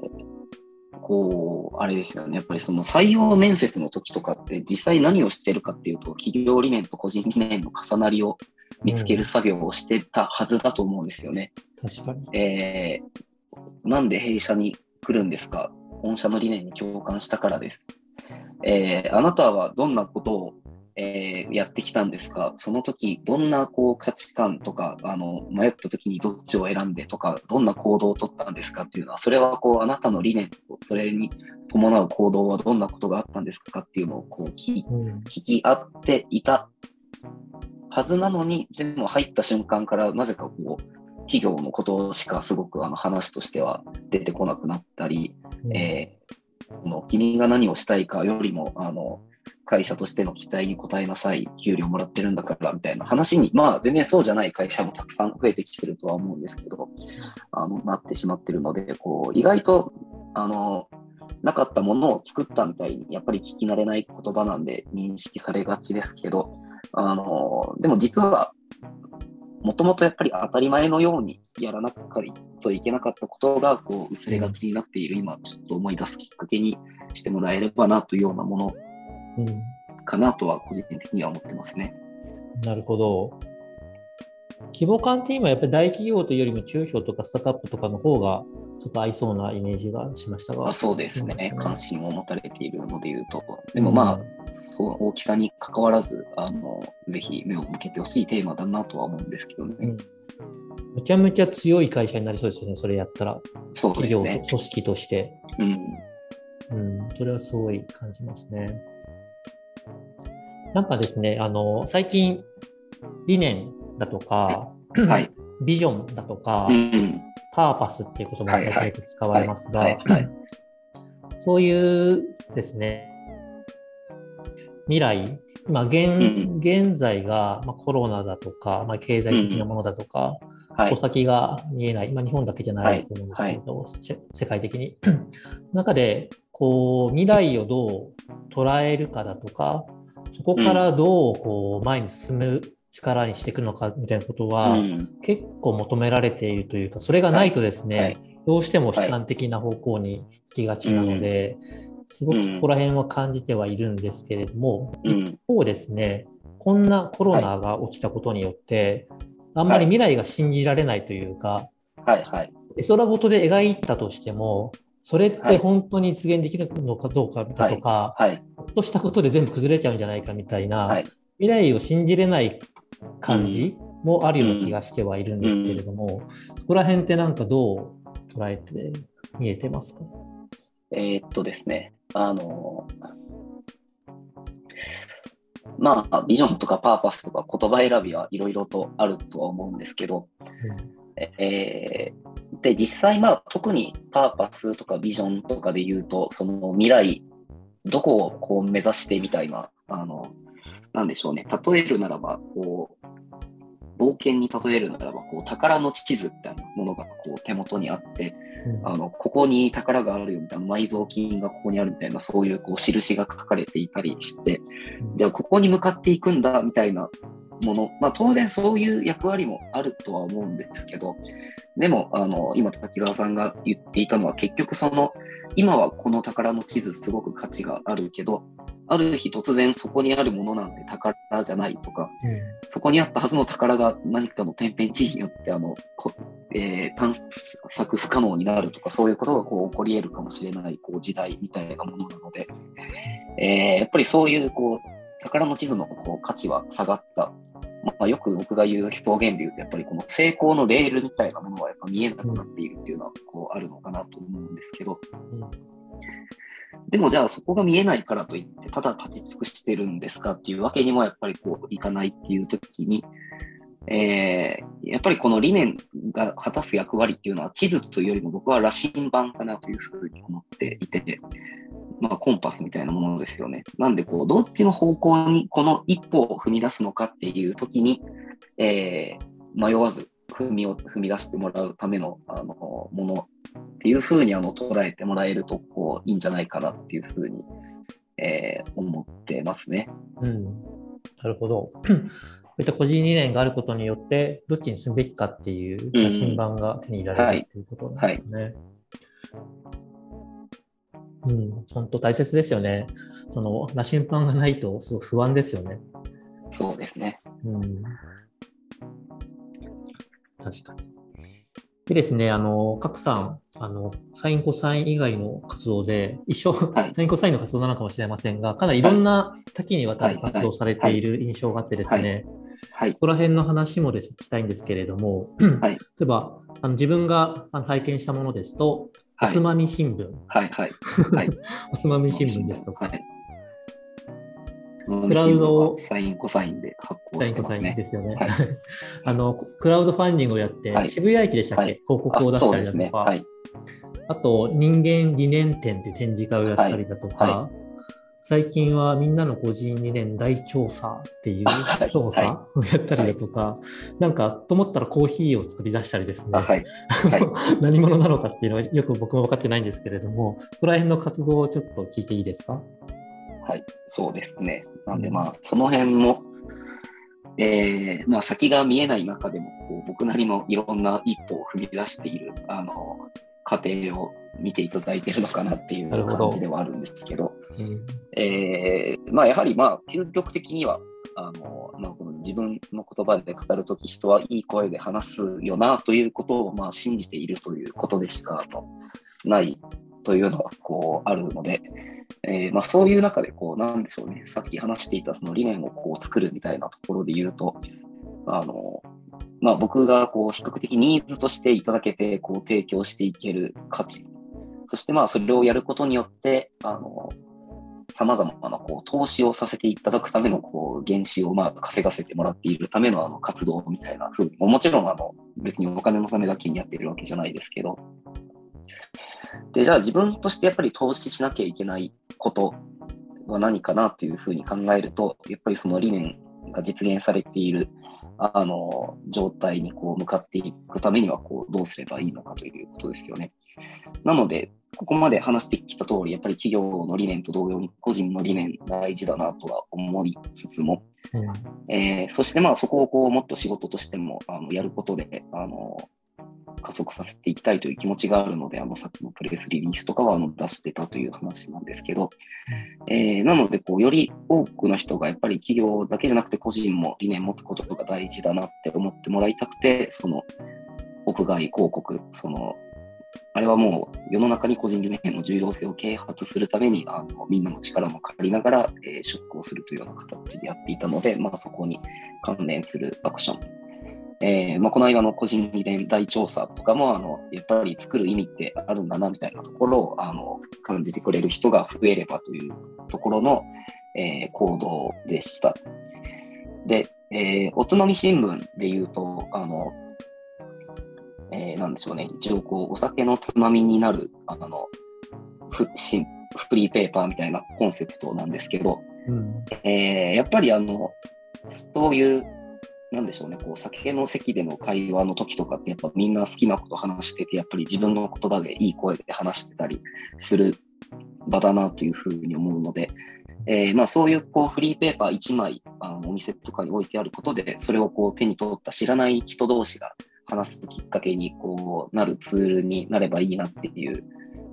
こう、あれですよね。やっぱりその採用面接の時とかって実際何をしてるかっていうと、企業理念と個人理念の重なりを見つける作業をしてたはずだと思うんですよね。確かに。えー、なんで弊社に来るんですか？御社の理念に共感したからです。えー、あなたはどんなことをえー、やってきたんですか？その時どんなこう価値観とかあの迷った時にどっちを選んでとかどんな行動をとったんですかっていうのはそれはこうあなたの理念とそれに伴う行動はどんなことがあったんですかっていうのをこう聞,、聞き合っていたはずなのにでも入った瞬間からなぜかこう企業のことしかすごくあの話としては出てこなくなったり、うん、えー、その君が何をしたいかよりもあの会社としての期待に応えなさい、給料もらってるんだからみたいな話に、まあ全然そうじゃない会社もたくさん増えてきてるとは思うんですけど、あのなってしまってるので、こう意外とあのなかったものを作ったみたいに、やっぱり聞き慣れない言葉なんで認識されがちですけど、あのでも実は、もともとやっぱり当たり前のようにやらなきゃといけなかったことがこう薄れがちになっている今、ちょっと思い出すきっかけにしてもらえればなというようなものかなとは個人的には思ってますね。なるほど。規模感って今やっぱり大企業というよりも中小とかスタートアップとかの方がちょっと合いそうなイメージがしましたが。あそうですね、関心を持たれているのでいうと。でもまあ、うん、そう大きさに関わらずあの、ぜひ目を向けてほしいテーマだなとは思うんですけどね。うんめちゃめちゃ強い会社になりそうですよね、それやったら。そうですね。企業、組織として。うん。うん、それはすごい感じますね。なんかですね、あの、最近、理念だとか、はい、*clears throat* ビジョンだとか、うん、パーパスっていう言葉が最近よく使われますが、そういうですね、未来、まあ現、現在が、まあ、コロナだとか、まあ、経済的なものだとか、お先が見えない、まあ、日本だけじゃないと思うんですけど、はい。はい、世界的に。*clears throat* 中で、こう、未来をどう捉えるかだとか、そこからどうこう前に進む力にしていくのかみたいなことは、結構求められているというか、それがないとですね、どうしても悲観的な方向に行きがちなので、すごくそこら辺は感じてはいるんですけれども、一方ですね、こんなコロナが起きたことによって、あんまり未来が信じられないというか、はい。はい、絵空事で描いたとしても、それって本当に実現できるのかどうかだとか、はい。はい、ほっとしたことで全部崩れちゃうんじゃないかみたいな、はい、未来を信じれない感じもあるような気がしてはいるんですけれども、そこら辺ってなんかどう捉えて見えてますか？えー、っとですね、あの、まあ、ビジョンとかパーパスとか言葉選びはいろいろとあるとは思うんですけど、うん、えーで、実際、まあ、特にパーパスとかビジョンとかで言うと、その未来、どこをこう目指してみたいな、あの、なんでしょうね、例えるならば、こう、冒険に例えるならば、こう、宝の地図みたいなものがこう手元にあって、うん、あの、ここに宝があるよみたいな、埋蔵金がここにあるみたいな、そういうこう印が書かれていたりして、じゃあここに向かっていくんだみたいなもの、まあ、当然そういう役割もあるとは思うんですけど、でも、あの今、滝沢さんが言っていたのは、結局、その今はこの宝の地図、すごく価値があるけど、ある日突然そこにあるものなんて宝じゃないとか、うん、そこにあったはずの宝が何かの天変地異によってあの、えー、探索不可能になるとか、そういうことがこう起こり得るかもしれないこう時代みたいなものなので、えー、やっぱりそういうこう宝の地図のこう価値は下がったまあ、よく僕が言う表現で言うと、やっぱりこの成功のレールみたいなものはやっぱ見えなくなっているっていうのはこうあるのかなと思うんですけど、でもじゃあそこが見えないからといって、ただ立ち尽くしてるんですかっていうわけにもやっぱりこういかないっていう時に、えー、やっぱりこの理念が果たす役割っていうのは地図というよりも僕は羅針盤かなというふうに思っていて、まあ、コンパスみたいなものですよね。なんで、こう、どっちの方向にこの一歩を踏み出すのかっていう時に、えー、迷わず踏みを踏み出してもらうためのあのものっていうふうにあの捉えてもらえるとこういいんじゃないかなっていうふうに、えー、思ってますね。うん、なるほど。そういった個人理念があることによって、どっちに進むべきかっていう新版が手に入れられる、ということなんですね。はいうん、本当大切ですよね。その羅針盤がないとすごい不安ですよね。そうですね。うん。確かに。でですね、あの、各さん、あの、サインコサイン以外の活動で、一緒、はいサインコサインの活動なのかもしれませんが、かなりいろんな多岐にわたる活動をされている印象があってですね、はい。そこら辺の話もですね、聞きたいんですけれども、はい例えば、あの自分があの拝見したものですと、はいおつまみ新聞、はい。はい。はい。*laughs* おつまみ新聞ですとか、はい。クラウドサインコサインで発行してますね。ですよね。はい *laughs* あの、クラウドファンディングをやって、はい渋谷駅でしたっけ、はい広告を出したりだとか、あね。はい。あと、人間理念展という展示会をやったりだとか、はいは最近はみんなの個人理念大調査っていうはい。調査をやったりだとか、なんかと思ったらコーヒーを作り出したりですね、あはい。はい。*laughs* 何者なのかっていうのはよく僕も分かってないんですけれども、ここら辺の活動をちょっと聞いていいですか？はい。そうですね。なんでまあ、その辺も、えー、まあ先が見えない中でも、こう僕なりのいろんな一歩を踏み出している、あの、過程を見ていただいているのかなっていう感じではあるんですけど、うん。えーまあ、やはり、まあ、究極的には、あのまあ、この自分の言葉で語るとき、人はいい声で話すよなということを、まあ、信じているということでしかないというのはこうあるので、えーまあ、そういう中でこう、なんでしょうね、さっき話していたその理念をこう作るみたいなところで言うと、あのまあ、僕がこう比較的ニーズとしていただけてこう提供していける価値、そしてまあそれをやることによって、あのさまざまなこう投資をさせていただくためのこう原資をまあ稼がせてもらっているためのあの活動みたいな風に、もちろんあの別にお金のためだけにやっているわけじゃないですけど、でじゃあ自分としてやっぱり投資しなきゃいけないことは何かなというふうに考えると、やっぱりその理念が実現されているあの状態にこう向かっていくためにはこうどうすればいいのかということですよね。なので、ここまで話してきた通り、やっぱり企業の理念と同様に個人の理念大事だなとは思いつつも、うん。えーそしてまあそこをこうもっと仕事としてもあのやることであの加速させていきたいという気持ちがあるので、あのさっきのプレスリリースとかはあの出してたという話なんですけど、えーなのでこう、より多くの人がやっぱり企業だけじゃなくて個人も理念持つことが大事だなって思ってもらいたくて、その屋外広告、そのあれはもう世の中に個人理念の重要性を啓発するためにあのみんなの力も借りながら、えー出向するというような形でやっていたので、まあ、そこに関連するアクション。えーまあ、この間の個人理念大調査とかもあのやっぱり作る意味ってあるんだなみたいなところをあの感じてくれる人が増えればというところの、えー行動でした。で、えーおつまみ新聞で言うと、あのえーなんでしょうね、一応こう、お酒のつまみになる、あの、フしフリーペーパーみたいなコンセプトなんですけど、うん。えーやっぱりあの、そういう、なんでしょうね、こう、酒の席での会話の時とかって、やっぱみんな好きなこと話してて、やっぱり自分の言葉でいい声で話してたりする場だなというふうに思うので、えーまあ、そういうこうフリーペーパー1枚あのお店とかに置いてあることで、それをこう手に取った知らない人同士が話すきっかけにこうなるツールになればいいなっていう、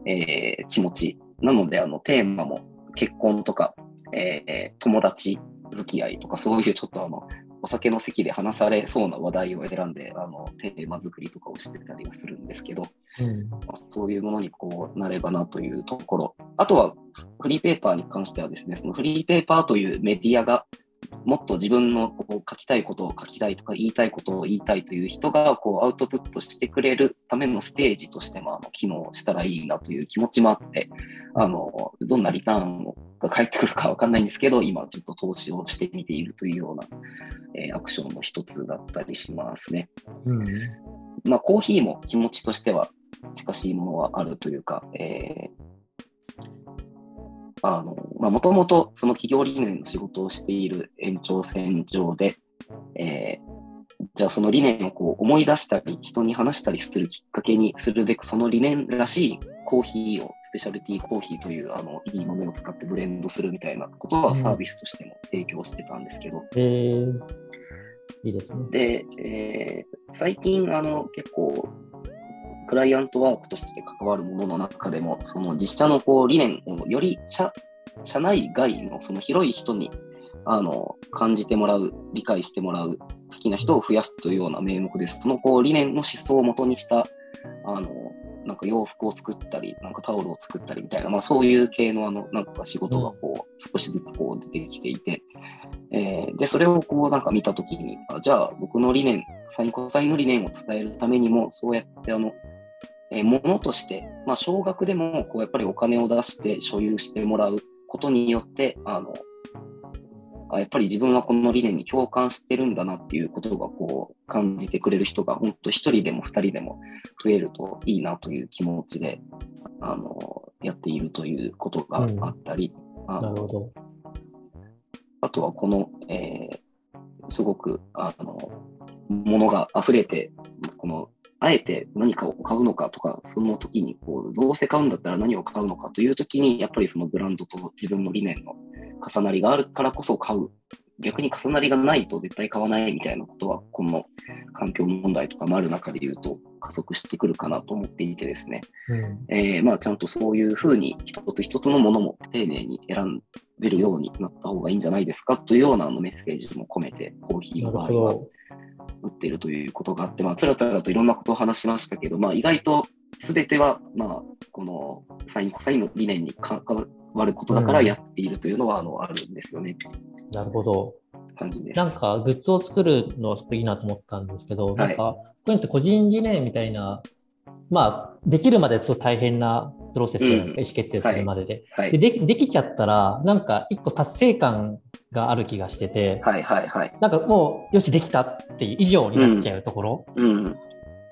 えー気持ち。なので、あのテーマも結婚とか、えー友達付き合いとか、そういうちょっとあのお酒の席で話されそうな話題を選んで、あのテーマ作りとかをしてたりはするんですけど、うんまあそういうものにこうなればなというところ。あとは、フリーペーパーに関してはですね、そのフリーペーパーというメディアが、もっと自分のこう書きたいことを書きたいとか言いたいことを言いたいという人がこうアウトプットしてくれるためのステージとしてもあの機能したらいいなという気持ちもあって、あのどんなリターンが返ってくるかわかんないんですけど、今ちょっと投資をしてみているというような、えーアクションの一つだったりしますね。うんまあ、コーヒーも気持ちとしては近しいものはあるというか、えーあの、まあ、もともとその企業理念の仕事をしている延長線上で、えーじゃあその理念をこう思い出したり、人に話したりするきっかけにするべく、その理念らしいコーヒーを、スペシャルティーコーヒーというあのいい豆を使ってブレンドするみたいなことはサービスとしても提供してたんですけど、えー、いいですね。で、えー最近、あの、結構、クライアントワークとして関わるものの中でも、その自社のこう理念をより社社内外のその広い人にあの感じてもらう、理解してもらう、好きな人を増やすというような名目です。そのこう理念の思想をもとにしたあのなんか洋服を作ったり、なんかタオルを作ったりみたいな、まあ、そういう系のあのなんか仕事がこう少しずつこう出てきていて、えー、で、それをこうなんか見たときにあ、じゃあ僕の理念、サインコサインの理念を伝えるためにも、そうやってあの、えー、ものとして、まあ、少額でもこうやっぱりお金を出して所有してもらうことによって、あのあやっぱり自分はこの理念に共感してるんだなっていうことがこう感じてくれる人が本当一人でも二人でも増えるといいなという気持ちであのやっているということがあったり、うん、なるほど。あとはこの、えー、すごくあのものが溢れてこのあえて何かを買うのかとか、その時にこう、どうせ買うんだったら何を買うのかという時に、やっぱりそのブランドと自分の理念の重なりがあるからこそ買う。逆に重なりがないと絶対買わないみたいなことは、この環境問題とかもある中で言うと加速してくるかなと思っていてですね、うん、えー、まあ、ちゃんとそういうふうに一つ一つのものも丁寧に選べるようになった方がいいんじゃないですかというようなあのメッセージも込めて、コーヒーの場合は打っているということがあって、まあ、つらつらといろんなことを話しましたけど、まあ、意外と全ては、まあ、このサインコサインの理念に関わることだからやっているというのは、あのあるんですよね。なるほど。感じです。なんか、グッズを作るのはすごくいいなと思ったんですけど、はい、なんか、こういうのって個人理念みたいな、まあ、できるまですごく大変なプロセスじゃないですか、うん、意思決定するまでではいはい、でで。できちゃったら、なんか一個達成感がある気がしてて、はいはいはい、なんかもう、よし、できたっていう以上になっちゃうところ。うん、うん。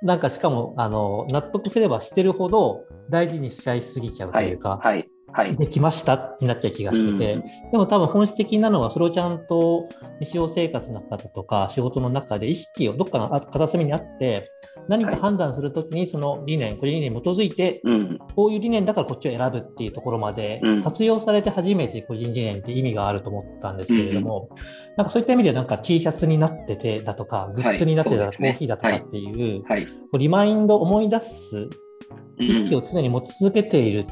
なんかしかもあの納得すればしてるほど大事にしちゃいすぎちゃうというか、はい、はい、できましたってなっちゃう気がしてて、うん、でも多分本質的なのはそれをちゃんと日常生活の中とか仕事の中で意識をどっかの片隅にあって何か判断するときにその理念、個人理念に基づいて、こういう理念だからこっちを選ぶっていうところまで活用されて初めて個人理念って意味があると思ったんですけれども、なんかそういった意味でなんか T シャツになっててだとか、グッズになってたらコーヒーだとかっていう、リマインド思い出す意識を常に持ち続けている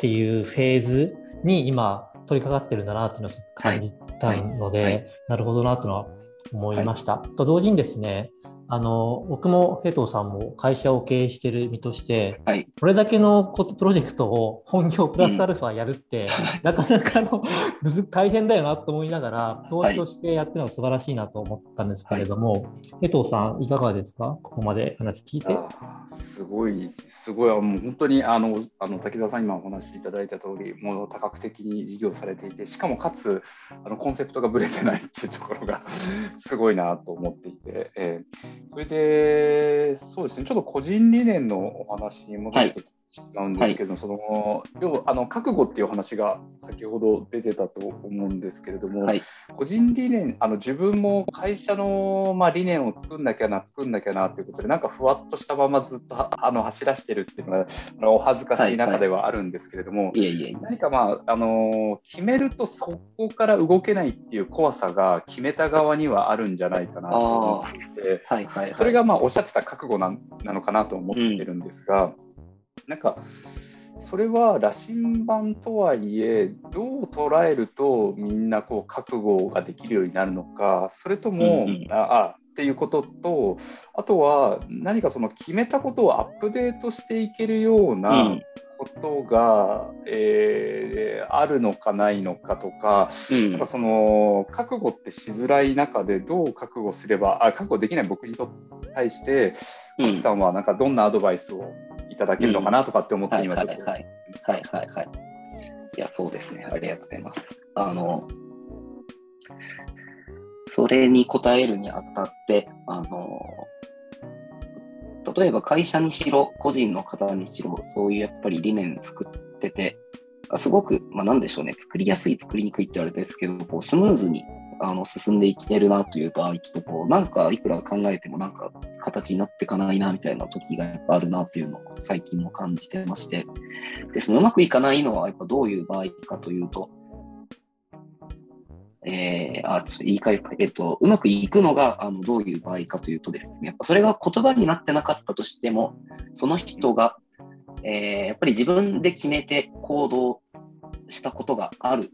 っていうフェーズに今取り掛かってるんだなっていうのを感じたので、なるほどなというのは思いました。と同時にですね、あの僕もヘトさんも会社を経営している身として、はい、これだけのプロジェクトを本業プラスアルファやるって、うん、なかなかの *laughs* 大変だよなと思いながら、投資としてやってるのが素晴らしいなと思ったんですけれども、はい、ヘトさん、いかがですか、ここまで話聞いて。すごい、すごい、もう本当にあのあの滝沢さん、今お話しいただいた通り、もう多角的に事業されていて、しかもかつあのコンセプトがぶれてないっていうところが *laughs* すごいなと思っていて。えーそれで、そうですね、ちょっと個人理念のお話に戻ってきうんですけど、はい、その要はあの覚悟っていう話が先ほど出てたと思うんですけれども、はい、個人理念あの自分も会社の、まあ、理念を作んなきゃな作んなきゃなっていうことでなんかふわっとしたままずっとあの走らせてるっていうのがあのお恥ずかしい中ではあるんですけれども、何かまああの決めるとそこから動けないっていう怖さが決めた側にはあるんじゃないかなと思って、はいはいはい、それがまあおっしゃってた覚悟なのかなと思ってるんですが。うんなんかそれは羅針盤とはいえどう捉えるとみんなこう覚悟ができるようになるのかそれとも、うんうん、あっていうこととあとは何かその決めたことをアップデートしていけるようなことが、うん、えー、あるのかないのかとかうん、なんかその覚悟ってしづらい中でどう覚悟すればあ覚悟できない僕に対して賀来さんはなんかどんなアドバイスをいただけるのかなとかって思って今ちょっと、はいはいはいはい。いや、そうですね。ありがとうございます。あの、それに応えるにあたって、あの、例えば会社にしろ、個人の方にしろ、そういうやっぱり理念作ってて、すごく、まあ、なんでしょうね、作りやすい、作りにくいって言われたんですけど、こうスムーズにあの進んでいけるなという場合とこうなんかいくら考えてもなんか形になっていかないなみたいな時がやっぱあるなというのを最近も感じてまして。でそのうまくいかないのはやっぱどういう場合かというとえー、あ、ちょっと言い換え、えっと、うまくいくのが、あの、どういう場合かというとですね、やっぱそれが言葉になってなかったとしても、その人が、えー、やっぱり自分で決めて行動したことがある、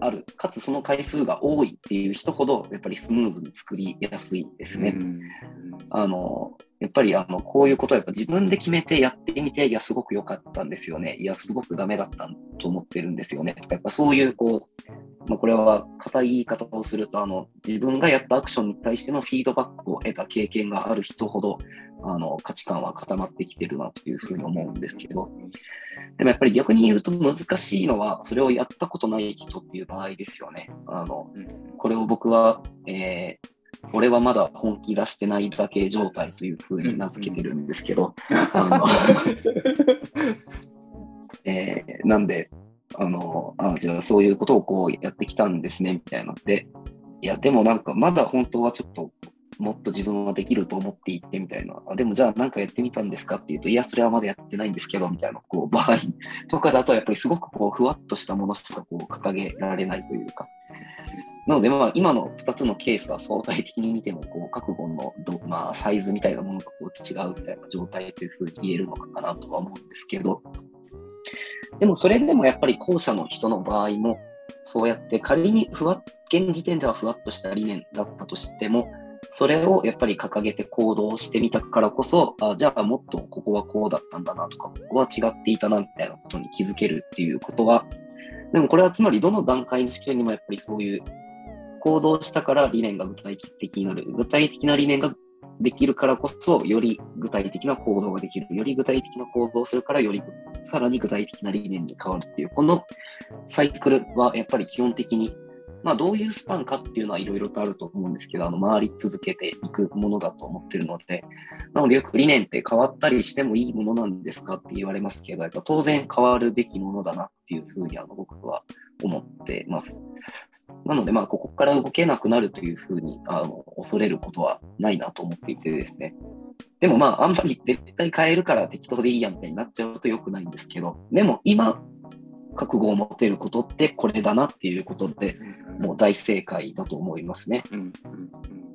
ある、かつその回数が多いっていう人ほど、やっぱりスムーズに作りやすいですね。うんあの、やっぱりあの、こういうことはやっぱ自分で決めてやってみて、いや、すごく良かったんですよね。いや、すごくダメだったと思ってるんですよね。とか、やっぱそういう、こう、まあ、これは硬い言い方をすると、あの、自分がやったアクションに対してのフィードバックを得た経験がある人ほど、あの、価値観は固まってきてるなというふうに思うんですけど、でもやっぱり逆に言うと難しいのは、それをやったことない人っていう場合ですよね。あの、これを僕は、えー俺はまだ本気出してないだけ状態というふうに名付けてるんですけど、*laughs* えーなんで、あの、あじゃあそういうことをこうやってきたんですね、みたいな。で、いや、でもなんかまだ本当はちょっともっと自分はできると思っていってみたいな、あでもじゃあなんかやってみたんですかっていうと、いや、それはまだやってないんですけど、みたいなこう場合とかだと、やっぱりすごくこうふわっとしたものしかこう掲げられないというか、なので、まあ、今の2つのケースは相対的に見ても、こう覚悟のど、まあ、サイズみたいなものがこう違うみたいな状態というふうに言えるのかなとは思うんですけど、でもそれでもやっぱり後者の人の場合も、そうやって仮にふわ現時点ではふわっとした理念だったとしても、それをやっぱり掲げて行動してみたからこそ、あじゃあもっとここはこうだったんだなとか、ここは違っていたなみたいなことに気づけるっていうことは、でもこれはつまりどの段階の人にもやっぱりそういう行動したから理念が具体的になる。具体的な理念ができるからこそ、より具体的な行動ができる。より具体的な行動をするから、よりさらに具体的な理念に変わるっていう、このサイクルはやっぱり基本的に、まあどういうスパンかっていうのはいろいろとあると思うんですけど、あの回り続けていくものだと思ってるので、なのでよく理念って変わったりしてもいいものなんですかって言われますけど、やっぱ当然変わるべきものだなっていうふうにあの僕は思ってます。なので、まあ、ここから動けなくなるというふうにあの恐れることはないなと思っていてですね。でもまあ、あんまり絶対変えるから適当でいいやみたいになっちゃうと良くないんですけど、でも今、覚悟を持てることってこれだなっていうことでもう大正解だと思いますね。うんうんうんうん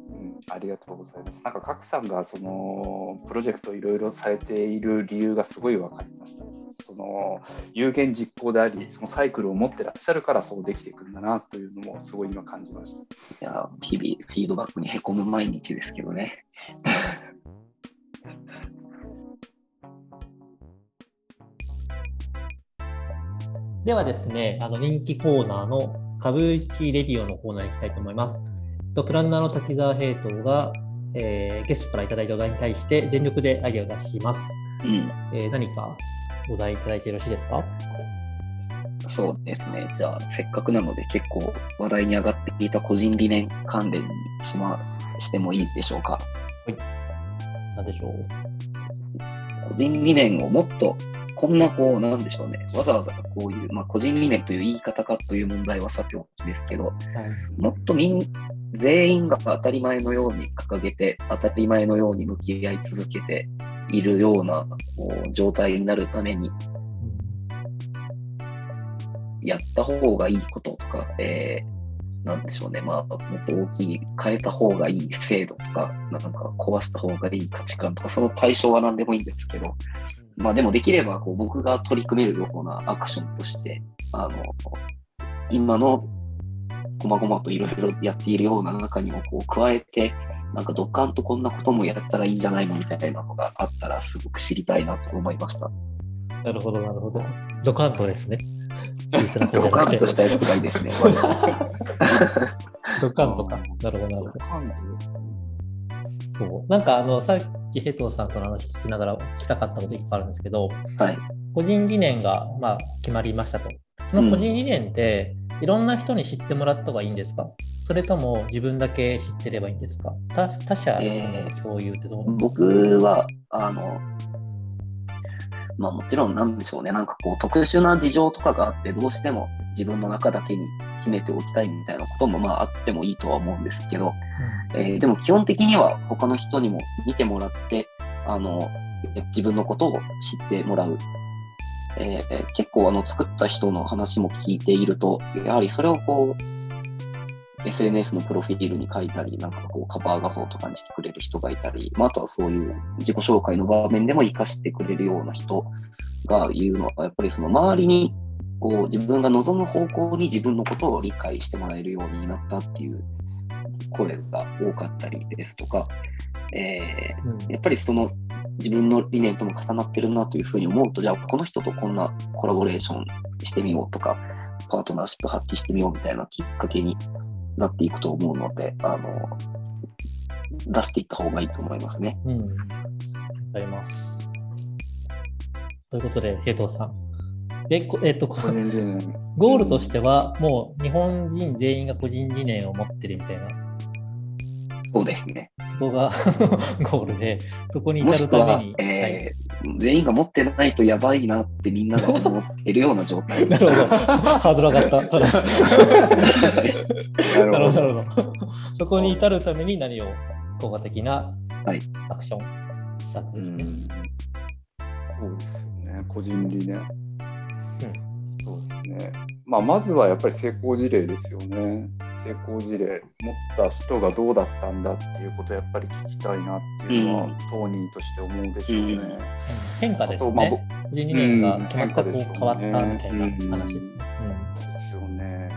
ありがとうございます。なんか、賀来さんがそのプロジェクトいろいろされている理由がすごい分かりました。その有言実行であり、そのサイクルを持ってらっしゃるからそうできていくんだなというのもすごい今感じました。いや、日々フィードバックにへこむ毎日ですけどね。*laughs* ではですね、あの人気コーナーの株式レディオのコーナーに行きたいと思います。とプランナーの滝沢平等が、えーゲストからいただいたお題に対して全力でアイデアを出します。うん。えー何か？お題いただいてよろしいですか？そうですね。じゃあ、せっかくなので結構話題に上がっていた個人理念関連にし,、ま、してもいいでしょうか？何でしょう？個人理念をもっと、こんなこう、なんでしょうね。わざわざこういう、まあ、個人理念という言い方かという問題はさておきですけど、はいもっとみん、全員が当たり前のように掲げて、当たり前のように向き合い続けているようなこう状態になるために、やった方がいいこととか、えー、なんでしょうね、まあ、もっと大きい、変えた方がいい制度とか、なんか壊した方がいい価値観とか、その対象は何でもいいんですけど、まあでもできればこう僕が取り組めるようなアクションとして、あの、今の細々といろいろやっているような中にもこう加えて、なんかドカンとこんなこともやったらいいんじゃないのみたいなのがあったらすごく知りたいなと思いました。なるほど、なるほど。ドカンとですね。小さな子じドカンとしたやつがいいですね。ドカンとか。なるほど、なるほど。感動ですね。そう。なんか、あの、さっきヘトさんとの話聞きながら聞きたかったこと一個あるんですけど、はい。個人理念が、まあ、決まりましたと。その個人理念って、いろんな人に知ってもらった方がいいんですか？それとも自分だけ知ってればいいんですか？他他者との共有ってどう、僕は、あの、まあもちろんなんでしょうね、なんかこう特殊な事情とかがあって、どうしても自分の中だけに秘めておきたいみたいなこともまああってもいいとは思うんですけど、えーでも基本的には他の人にも見てもらって、あの、自分のことを知ってもらう。えー結構あの作った人の話も聞いていると、やはりそれをこう、SNS のプロフィールに書いたり、なんかこうカバー画像とかにしてくれる人がいたり、まあ、あとはそういう自己紹介の場面でも活かしてくれるような人が言うのは、やっぱりその周りにこう自分が望む方向に自分のことを理解してもらえるようになったっていう声が多かったりですとか、えー、やっぱりその自分の理念とも重なってるなというふうに思うと、じゃあこの人とこんなコラボレーションしてみようとか、パートナーシップ発揮してみようみたいなきっかけになっていくと思うので、あの出していった方がいいと思いますね。うん。わかります。ということで、平藤さん。で、えっと、ゴールとしては、もう日本人全員が個人理念を持ってるみたいなそうですね。そこが *laughs* ゴールで、そこに至るために。えー、はい、全員が持ってないとやばいなってみんなが思ってるような状態。*laughs* なるほど。ハードル上がった。*laughs* なるほど、なるほど。そこに至るために何を効果的なアクション施策ですね、はい、そうですよね。個人理念。うん、そうですね。まあ、まずはやっぱり成功事例ですよね。成功事例持った人がどうだったんだっていうことをやっぱり聞きたいなっていうのは、うん、当人として思うでしょうね。うん、変化ですね。まあ、個人理念が変わったみたいな話ですね。ですよね。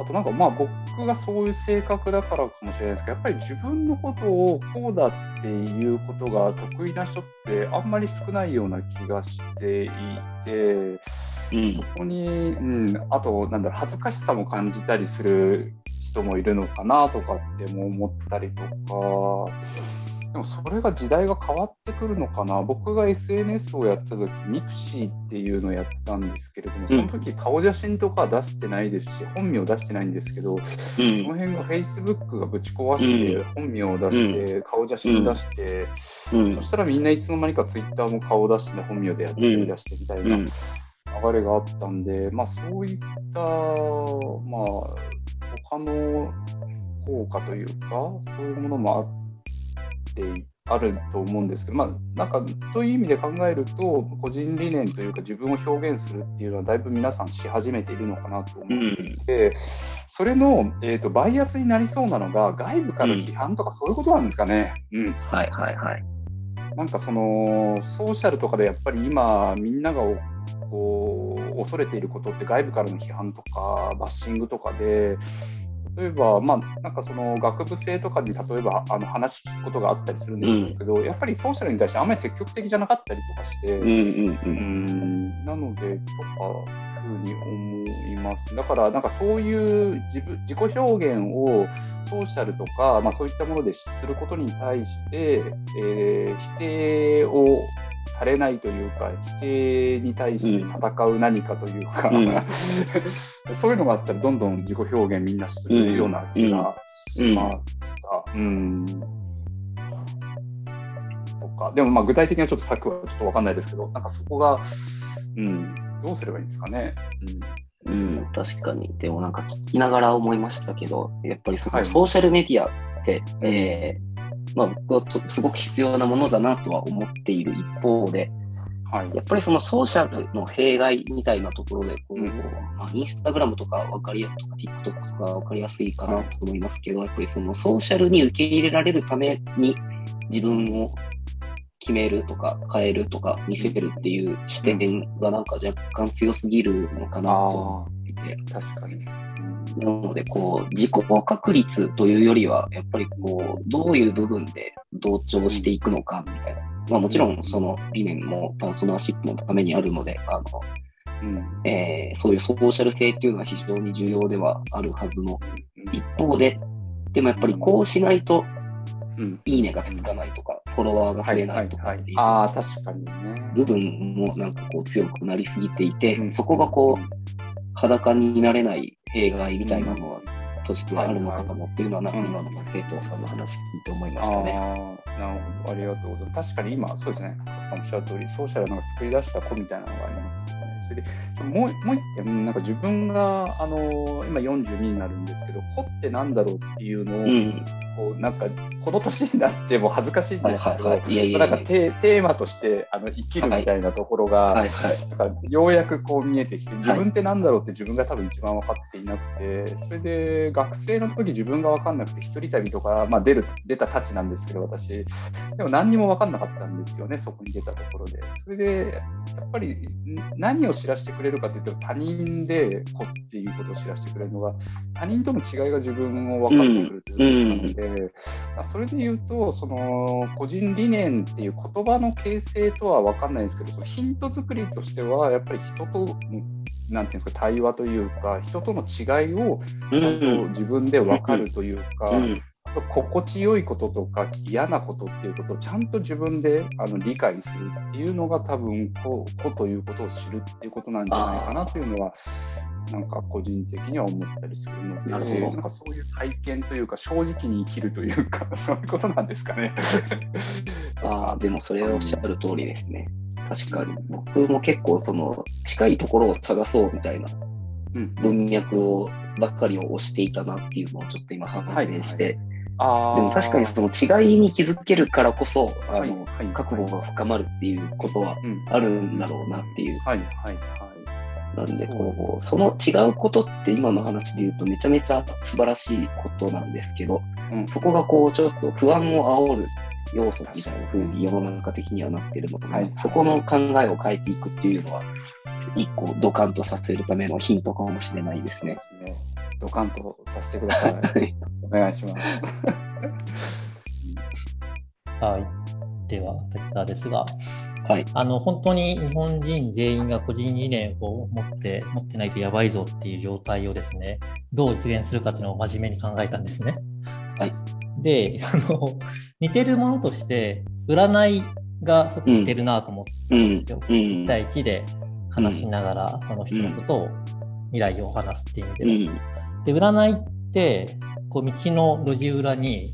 あとなんかまあ僕がそういう性格だからかもしれないですけどやっぱり自分のことをこうだっていうことが得意な人ってあんまり少ないような気がしていて。うん、そこに、うん、あとなんだろう恥ずかしさも感じたりする人もいるのかなとかっても思ったりとか。でもそれが時代が変わってくるのかな。僕が SNS をやった時 mixi っていうのをやってたんですけれどもその時顔写真とか出してないですし本名出してないんですけど、うん、その辺が Facebook がぶち壊して本名を出して顔写真出して、うん、そしたらみんないつの間にか Twitter も顔を出して本名でやってり出してみたいな。流れがあったんで、まあ、そういった、まあ、他の効果というか、そういうものもあってあると思うんですけど、まあ、なんかという意味で考えると、個人理念というか、自分を表現するっていうのは、だいぶ皆さんし始めているのかなと思っていて、うん、それの、えーと、バイアスになりそうなのが、外部から批判とか、そういうことなんですかね。うん、はいはいはい。なんかそのソーシャルとかでやっぱり今みんながこう恐れていることって外部からの批判とかバッシングとかで例えば、まあ、なんかその学部生とかに例えばあの話聞くことがあったりするんですけど、うん、やっぱりソーシャルに対してあんまり積極的じゃなかったりとかして、うん、うんなのでとかふうに思います。だからなんかそういう自分自己表現をソーシャルとか、まあ、そういったものですることに対して、えー、否定をされないというか否定に対して戦う何かというか、うん、*laughs* そういうのがあったらどんどん自己表現みんなするような気がしました。うん、とか。でもまあ具体的なちょっと策はちょっと分かんないですけどなんかそこが、うん、どうすればいいんですかね。うん、うん、確かに。でもなんか聞きながら思いましたけど、やっぱりそのソーシャルメディアって、はい、えーまあ、僕はすごく必要なものだなとは思っている一方で、はい、やっぱりそのソーシャルの弊害みたいなところでこう、うん、まあ、インスタグラムとか分かりやすいとか TikTok とか分かりやすいかなと思いますけど、やっぱりそのソーシャルに受け入れられるために自分を決めるとか変えるとか見せるっていう視点がなんか若干強すぎるのかなとて。確かに。なので、こう、自己確率というよりは、やっぱりこう、どういう部分で同調していくのかみたいな。まあもちろん、その理念もパーソナーシップのためにあるので、あの、うん。えー、そういうソーシャル性っていうのは非常に重要ではあるはずの。一方で、でもやっぱりこうしないと、いいねがつかないとか、フォロワーが増えないとかっていう、ああ、確かにね。部分もなんかこう強くなりすぎていて、そこがこう、裸になれない弊害みたいなのは、としてあるのかもっていうのは、なんか今の平藤さんの話聞いて思いましたね。なるほど、ありがとうございます。確かに今、そうですね、さんおっしゃる通り、ソーシャルなんか作り出した子みたいなのがありますよね。それで、もうもう一点、なんか自分が、あの今42になるんですけど、子ってなんだろうっていうのを、うん、こうなんかこの年になっても恥ずかしいんですけど、はいなんかテーマとしてあの生きるみたいなところが、はいはい。ようやくこう見えてきて、自分ってなんだろうって自分が多分一番分かっていなくて、それで学生の時自分が分かんなくて、一人旅とか、まあ、出る出たたちなんですけど、私、でも何にも分かんなかったんですよね、そこに出たところで。それで、やっぱりん何を知らせてくれるかというと、他人で子っていうことを知らせてくれるのが、他人との違いが自分を分かってくるということなので、まあそれで言うと、その個人理念っていう言葉の形成とは分かんないんですけど、そのヒント作りとしては、やっぱり人との、なんていうんですか、対話というか、人との違いを。自分で分かるというか、うん。心地よいこととか嫌なことっていうことをちゃんと自分であの理解するっていうのが多分こう子ということを知るっていうことなんじゃないかなというのはなんか個人的には思ったりするのでなるほどんかそういう体験というか正直に生きるというか *laughs* そういうことなんですかね。*laughs* ああ、でもそれはおっしゃる通りですね。確かに。僕も結構その近いところを探そうみたいなうん文脈をばっかりを押していたなっていうのをちょっと今反省して、あーでも確かにその違いに気づけるからこそ、あの、はいはい覚悟が深まるっていうことはうんあるんだろうなっていう。はいはいはい。なんで、こう、その違うことって今の話で言うとめちゃめちゃ素晴らしいことなんですけど、うんそこがこう、ちょっと不安を煽る要素みたいな風に世の中的にはなってるので、はいそこの考えを変えていくっていうのは、一個ドカンとさせるためのヒントかもしれないですね。ドカンとさせてください。はいお願いします。*laughs* はい。では、滝沢ですが、はい。あの本当に日本人全員が個人理念を持って持ってないとやばいぞっていう状態をですね、どう実現するかっていうのを真面目に考えたんですね。はい。で、あの似てるものとして、占いがすごく似てるなと思ったんですよ。うん1。対1で話しながら、その人のことを、未来を話すっていう意味では。うん。で、占いって、こう道の路地裏に、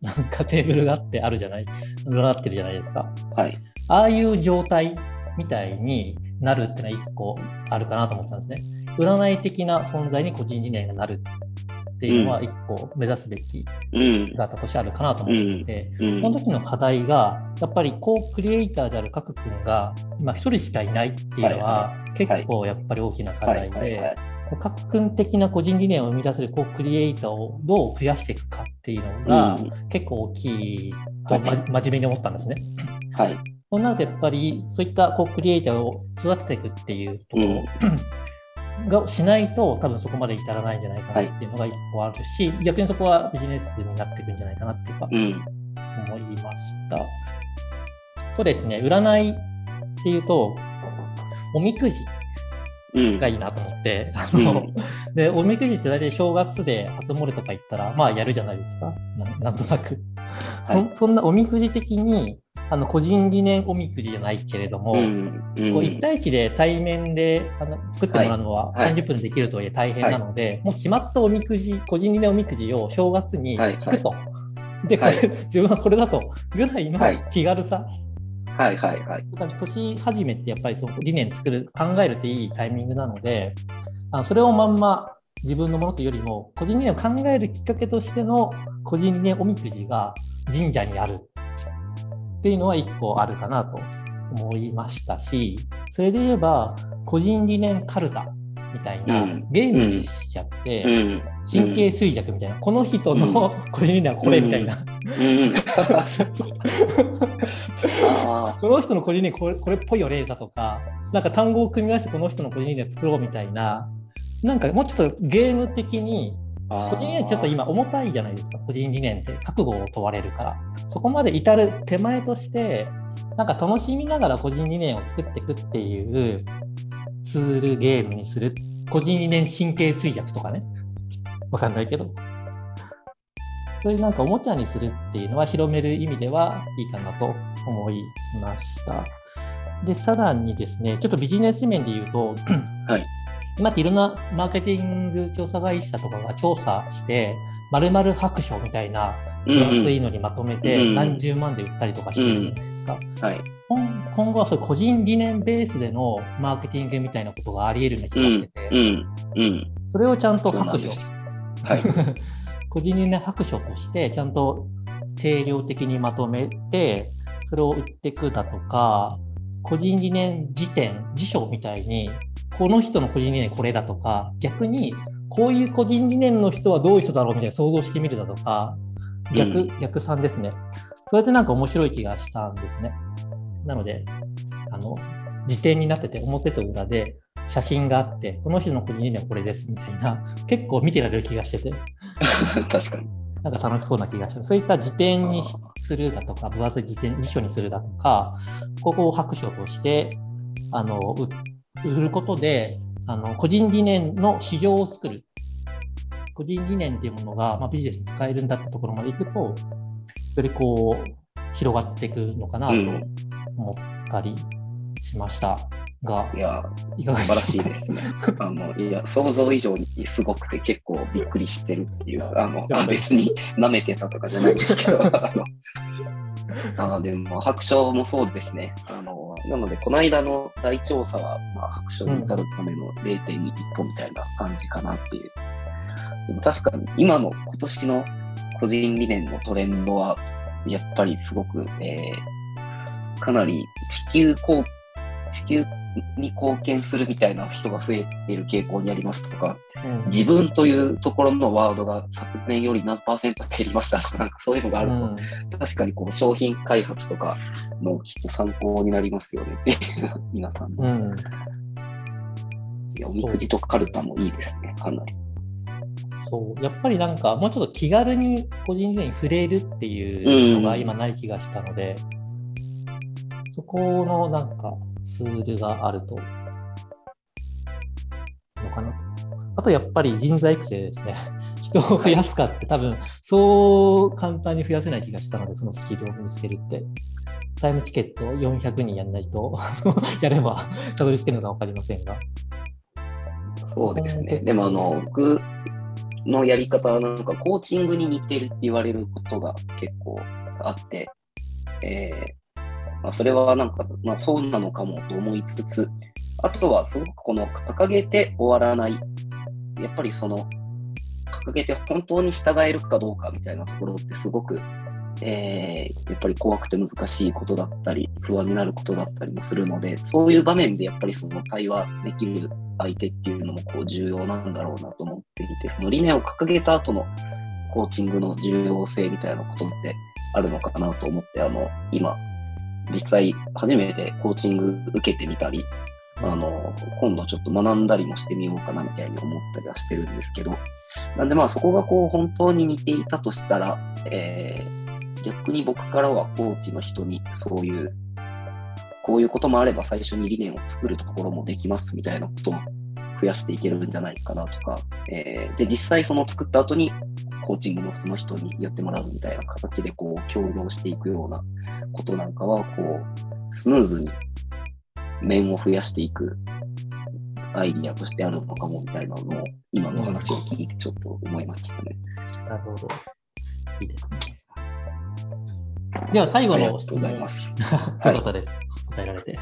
なんかテーブルがあってあるじゃない、占ってるじゃないですか。はい。ああいう状態みたいになるってのは一個あるかなと思ったんですね。占い的な存在に個人理念がなるっていうのは一個目指すべきうん。姿としてあるかなと思っていて、うん。この時の課題が、やっぱりコークリエイターである角君が今一人しかいないっていうのは結構やっぱり大きな課はい題で、角君的な個人理念を生み出せるコークリエイターをどう増やしていくかっていうのがうん結構大きいと真面目に思ったんですね。はい。そうなるとやっぱりそういったコークリエイターを育てていくっていうところ *clears throat* がしないと多分そこまで至らないんじゃないかなっていうのが一個あるし、逆にそこはビジネスになっていくんじゃないかなっていうかうん。思いました。とですね、占いっていうと、おみくじうん。がいいなと思って、あうん。の *laughs* でおみくじって大体正月で初詣とか行ったら、まあやるじゃないですか、ななんとなく。はい。そそんなおみくじ的にあの個人理念おみくじじゃないけれども、うん。うん。こう1対1で対面であの作ってもらうのははい。はい。30分でできるとはいえ大変なので、もう決まったおみくじ、個人理念おみくじを正月に引くと。で、これ、はい。自分はこれだとぐらいのはい。気軽さ、はいはいはい。だから年始めってやっぱりその理念作る、考えるっていいタイミングなので、あのそれをまんま自分のものというよりも、個人理念を考えるきっかけとしての個人理念おみくじが神社にあるっていうのは一個あるかなと思いましたし、それで言えば、個人理念かるたみたいなうんゲームにしちゃって、うん。神経衰弱みたいな、この人の個人理念はこれみたいな、*laughs* この人の個人理念これこれっぽいよねだとか、なんか単語を組み合わせてこの人の個人理念を作ろうみたいな、なんかもうちょっとゲーム的に、あ。個人理念ちょっと今重たいじゃないですか、個人理念って覚悟を問われるから。そこまで至る手前として、なんか楽しみながら個人理念を作っていくっていうツールゲームにする。個人理念神経衰弱とかね。わかんないけど。そういうなんかおもちゃにするっていうのは広める意味ではいいかなと思いました。で、さらにですね、ちょっとビジネス面で言うと、はい今っていろんなマーケティング調査会社とかが調査して、〇〇白書みたいなうん安いのにまとめてうん何十万で売ったりとかしてるじゃないですか。はい。今今後はそういう個人理念ベースでのマーケティングみたいなことがあり得るような気がしてて、うん。うん。それをちゃんと白書。はい。*laughs* 個人理念白書としてちゃんと定量的にまとめて、それを売っていくだとか、個人理念辞典、辞書みたいに、この人の個人理念これだとか、逆にこういう個人理念の人はどういう人だろうみたいな想像してみるだとか、逆、うん逆算ですね。そうやってなんか面白い気がしたんですね。なので、あの、辞典になってて、表と裏で写真があって、この人の個人理念はこれですみたいな、結構見てられる気がしてて、*laughs* 確かに。なんか楽しそうな気がして、そういった辞典にするだとか、分厚い辞典辞書にするだとか、ここを白書としてあのう売ることであの、個人理念の市場を作る。個人理念っていうものが、まあ、ビジネスに使えるんだってところまでいくと、よりこう、広がっていくのかなと思ったりしましたが、いや、いかが素晴らしいでですね。あの、いや、想像以上にすごくて結構びっくりしてるっていう、あの、あ別に舐めてたとかじゃないんですけど、*laughs* あの、あでも、白書もそうですね。あの、なので、この間の大調査は、まあ、白書に至るための0.2歩みたいな感じかなっていう。でも確かに、今の今年の個人理念のトレンドは、やっぱりすごく、えーかなり地球こう地球に貢献するみたいな人が増えている傾向にありますとか、うん自分というところのワードが昨年より何パーセント減りましたとか、*laughs* なんかそういうのがあると、うん確かにこう商品開発とかのきっと参考になりますよね。*laughs* 皆さんの。うんいやおみくじとカルタもいいですね、かなり。そう、やっぱりなんか、もうちょっと気軽に個人理念に触れるっていうのがうん今ない気がしたので、そこのなんかツールがあると、のかなと。あとやっぱり人材育成ですね。*laughs* 人を増やすかって多分、そう簡単に増やせない気がしたので、そのスキルを身につけるって。タイムチケット400人やんないと、*laughs* やればたどり着けるのか分かりませんが。そうですね。でもあの、僕のやり方はなんかコーチングに似てるって言われることが結構あって、えーまあ、それはなんか、まあ、そうなのかもと思いつつ、あとはすごくこの掲げて終わらない、やっぱりその掲げて本当に従えるかどうかみたいなところってすごく、えーやっぱり怖くて難しいことだったり、不安になることだったりもするので、そういう場面でやっぱりその対話できる相手っていうのもこう重要なんだろうなと思っていて、その理念を掲げた後のコーチングの重要性みたいなことってあるのかなと思って、あの、今、実際初めてコーチング受けてみたり、あの、今度ちょっと学んだりもしてみようかなみたいに思ったりはしてるんですけど、なんでまあそこがこう本当に似ていたとしたら、えー逆に僕からはコーチの人にそういう、こういうこともあれば最初に理念を作るところもできますみたいなことを増やしていけるんじゃないかなとか、えーで、実際その作った後にコーチングもその人にやってもらうみたいな形でこう共同していくようなことなんかは、こう、スムーズに面を増やしていくアイディアとしてあるのかもみたいなのを今の話を聞いてちょっと思いましたね。なるほど。いいですね。では最後ありがとうの質問ございます。よかったです。答えられて。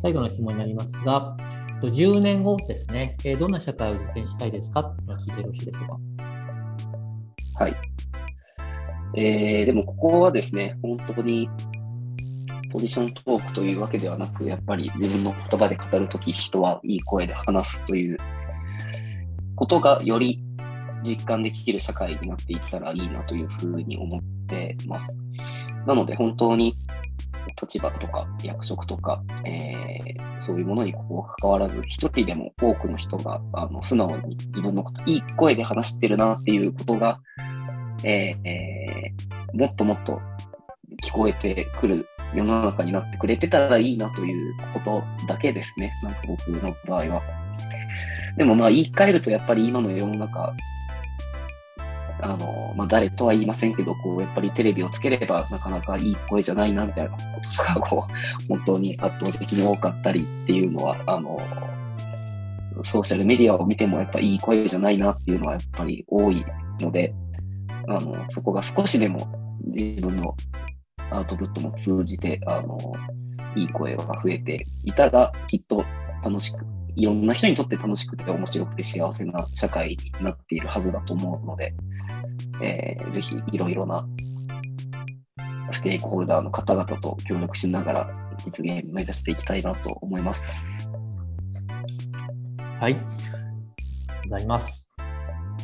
最後の質問になりますが、と10年後ですね、えーどんな社会を実現したいですか？と聞いてよろしいでしょうか？はい。えー、でもここはですね、本当にポジショントークというわけではなく、やっぱり自分の言葉で語るとき、人はいい声で話すということがより実感できる社会になっていったらいいなというふうに思ってます。なので本当に立場とか役職とか、えーそういうものにこう関わらず、一人でも多くの人があの素直に自分のこと、いい声で話してるなっていうことが、えーえーもっともっと聞こえてくる世の中になってくれてたらいいなということだけですね、なんか僕の場合は。でもまあ言い換えるとやっぱり今の世の中、あの、まあ誰とは言いませんけど、こうやっぱりテレビをつければなかなかいい声じゃないなみたいなこととか、こう、本当に圧倒的に多かったりっていうのは、あの、ソーシャルメディアを見てもやっぱいい声じゃないなっていうのはやっぱり多いので、あの、そこが少しでも自分のアウトプットも通じて、あの、いい声が増えていたら、きっと楽しく、いろんな人にとって楽しくて面白くて幸せな社会になっているはずだと思うので、えーぜひいろいろなステークホルダーの方々と協力しながら実現目指していきたいなと思います。はい。ございます。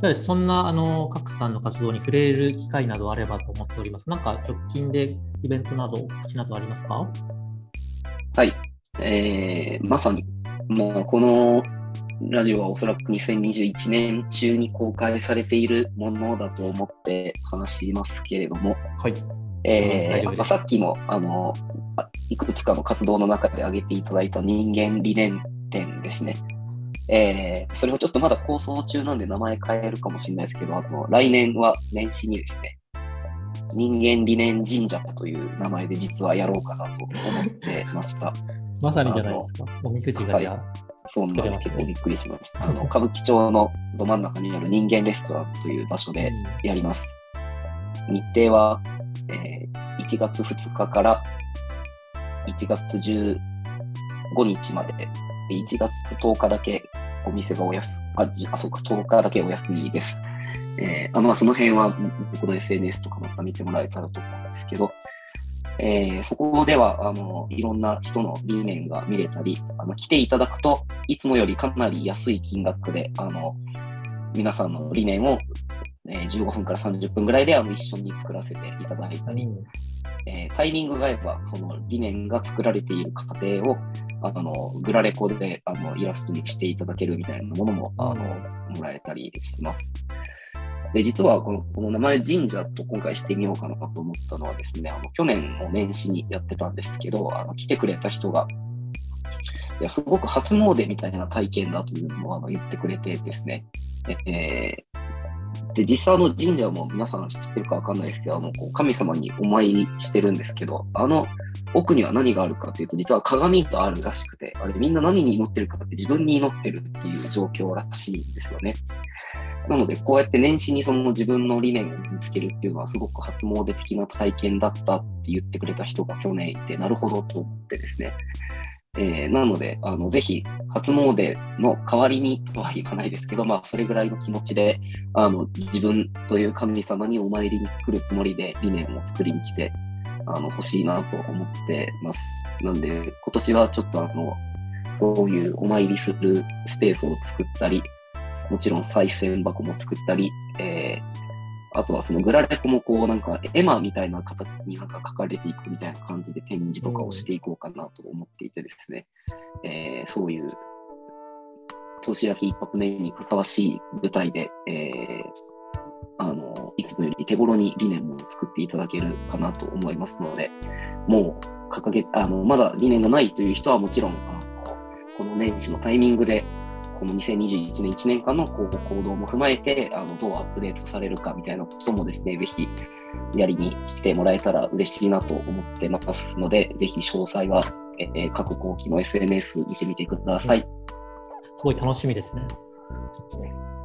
でそんなあの各さんの活動に触れる機会などあればと思っております。なんか直近でイベントなど、告知などありますか？はい。えーまさに、もうこのラジオはおそらく2021年中に公開されているものだと思って話しますけれども、はい。えーさっきもあのあいくつかの活動の中で挙げていただいた人間理念展ですね。えーそれをちょっとまだ構想中なんで名前変えるかもしれないですけど、あの来年は年始にですね、人間理念神社という名前で実はやろうかなと思ってました。*laughs* まさにじゃないですか。おみくじがじゃあ、そうなんです。びっくりしました。あの歌舞伎町のど真ん中にある人間レストランという場所でやります。日程は、えー1月2日から1月15日まで、で1月10日だけお店がお休あ、じあ、そうか、10日だけお休みです。えーあまあ、その辺は僕の SNS とかまた見てもらえたらと思うんですけど、えーそこではあのいろんな人の理念が見れたりあの、来ていただくといつもよりかなり安い金額であの皆さんの理念を、えー15分から30分ぐらいであの一緒に作らせていただいたり、うんえータイミングが合えばその理念が作られている過程をあのグラレコであのイラストにしていただけるみたいなものもあのもらえたりしてます。で、実はこのこの名前神社と今回してみようかなと思ったのはですね、あの去年の年始にやってたんですけど、あの来てくれた人が、いや、すごく初詣みたいな体験だというのをあの言ってくれてですね、えーで、実際の神社も皆さん知ってるかわかんないですけど、あのこう神様にお参りしてるんですけど、あの奥には何があるかというと、実は鏡があるらしくて、あれみんな何に祈ってるかって自分に祈ってるっていう状況らしいんですよね。なので、こうやって年始にその自分の理念を見つけるっていうのはすごく初詣的な体験だったって言ってくれた人が去年いて、なるほどと思ってですね。えーなので、あのぜひ初詣の代わりにとは言わないですけど、まあ、それぐらいの気持ちであの自分という神様にお参りに来るつもりで理念を作りに来てあの欲しいなと思ってます。なんで、今年はちょっとあのそういうお参りするスペースを作ったり、もちろん賽銭箱も作ったり、えーあとはそのグラレコもこうなんか絵馬みたいな形になんか書かれていくみたいな感じで展示とかをしていこうかなと思っていてですね、えーそういう年明け一発目にふさわしい舞台で、えーあのいつもより手頃に理念も作っていただけるかなと思いますので、もう掲げあのまだ理念がないという人はもちろんあのこの年始のタイミングでこの2021年1年間の行動も踏まえてあのどうアップデートされるかみたいなこともですね、ぜひやりに来てもらえたら嬉しいなと思ってますので、ぜひ詳細は、えー各後期の SNS 見てみてください。すごい楽しみですね。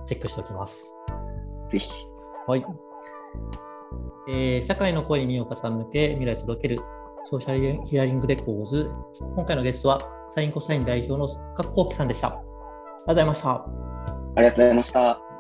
チェックしておきます。ぜひ。はい。えー社会の声に耳を傾け、未来を届けるソーシャルヒアリングレコーズ。今回のゲストは、サインコサイン代表の郭幸樹さんでした。ありがとうございました。ありがとうございました。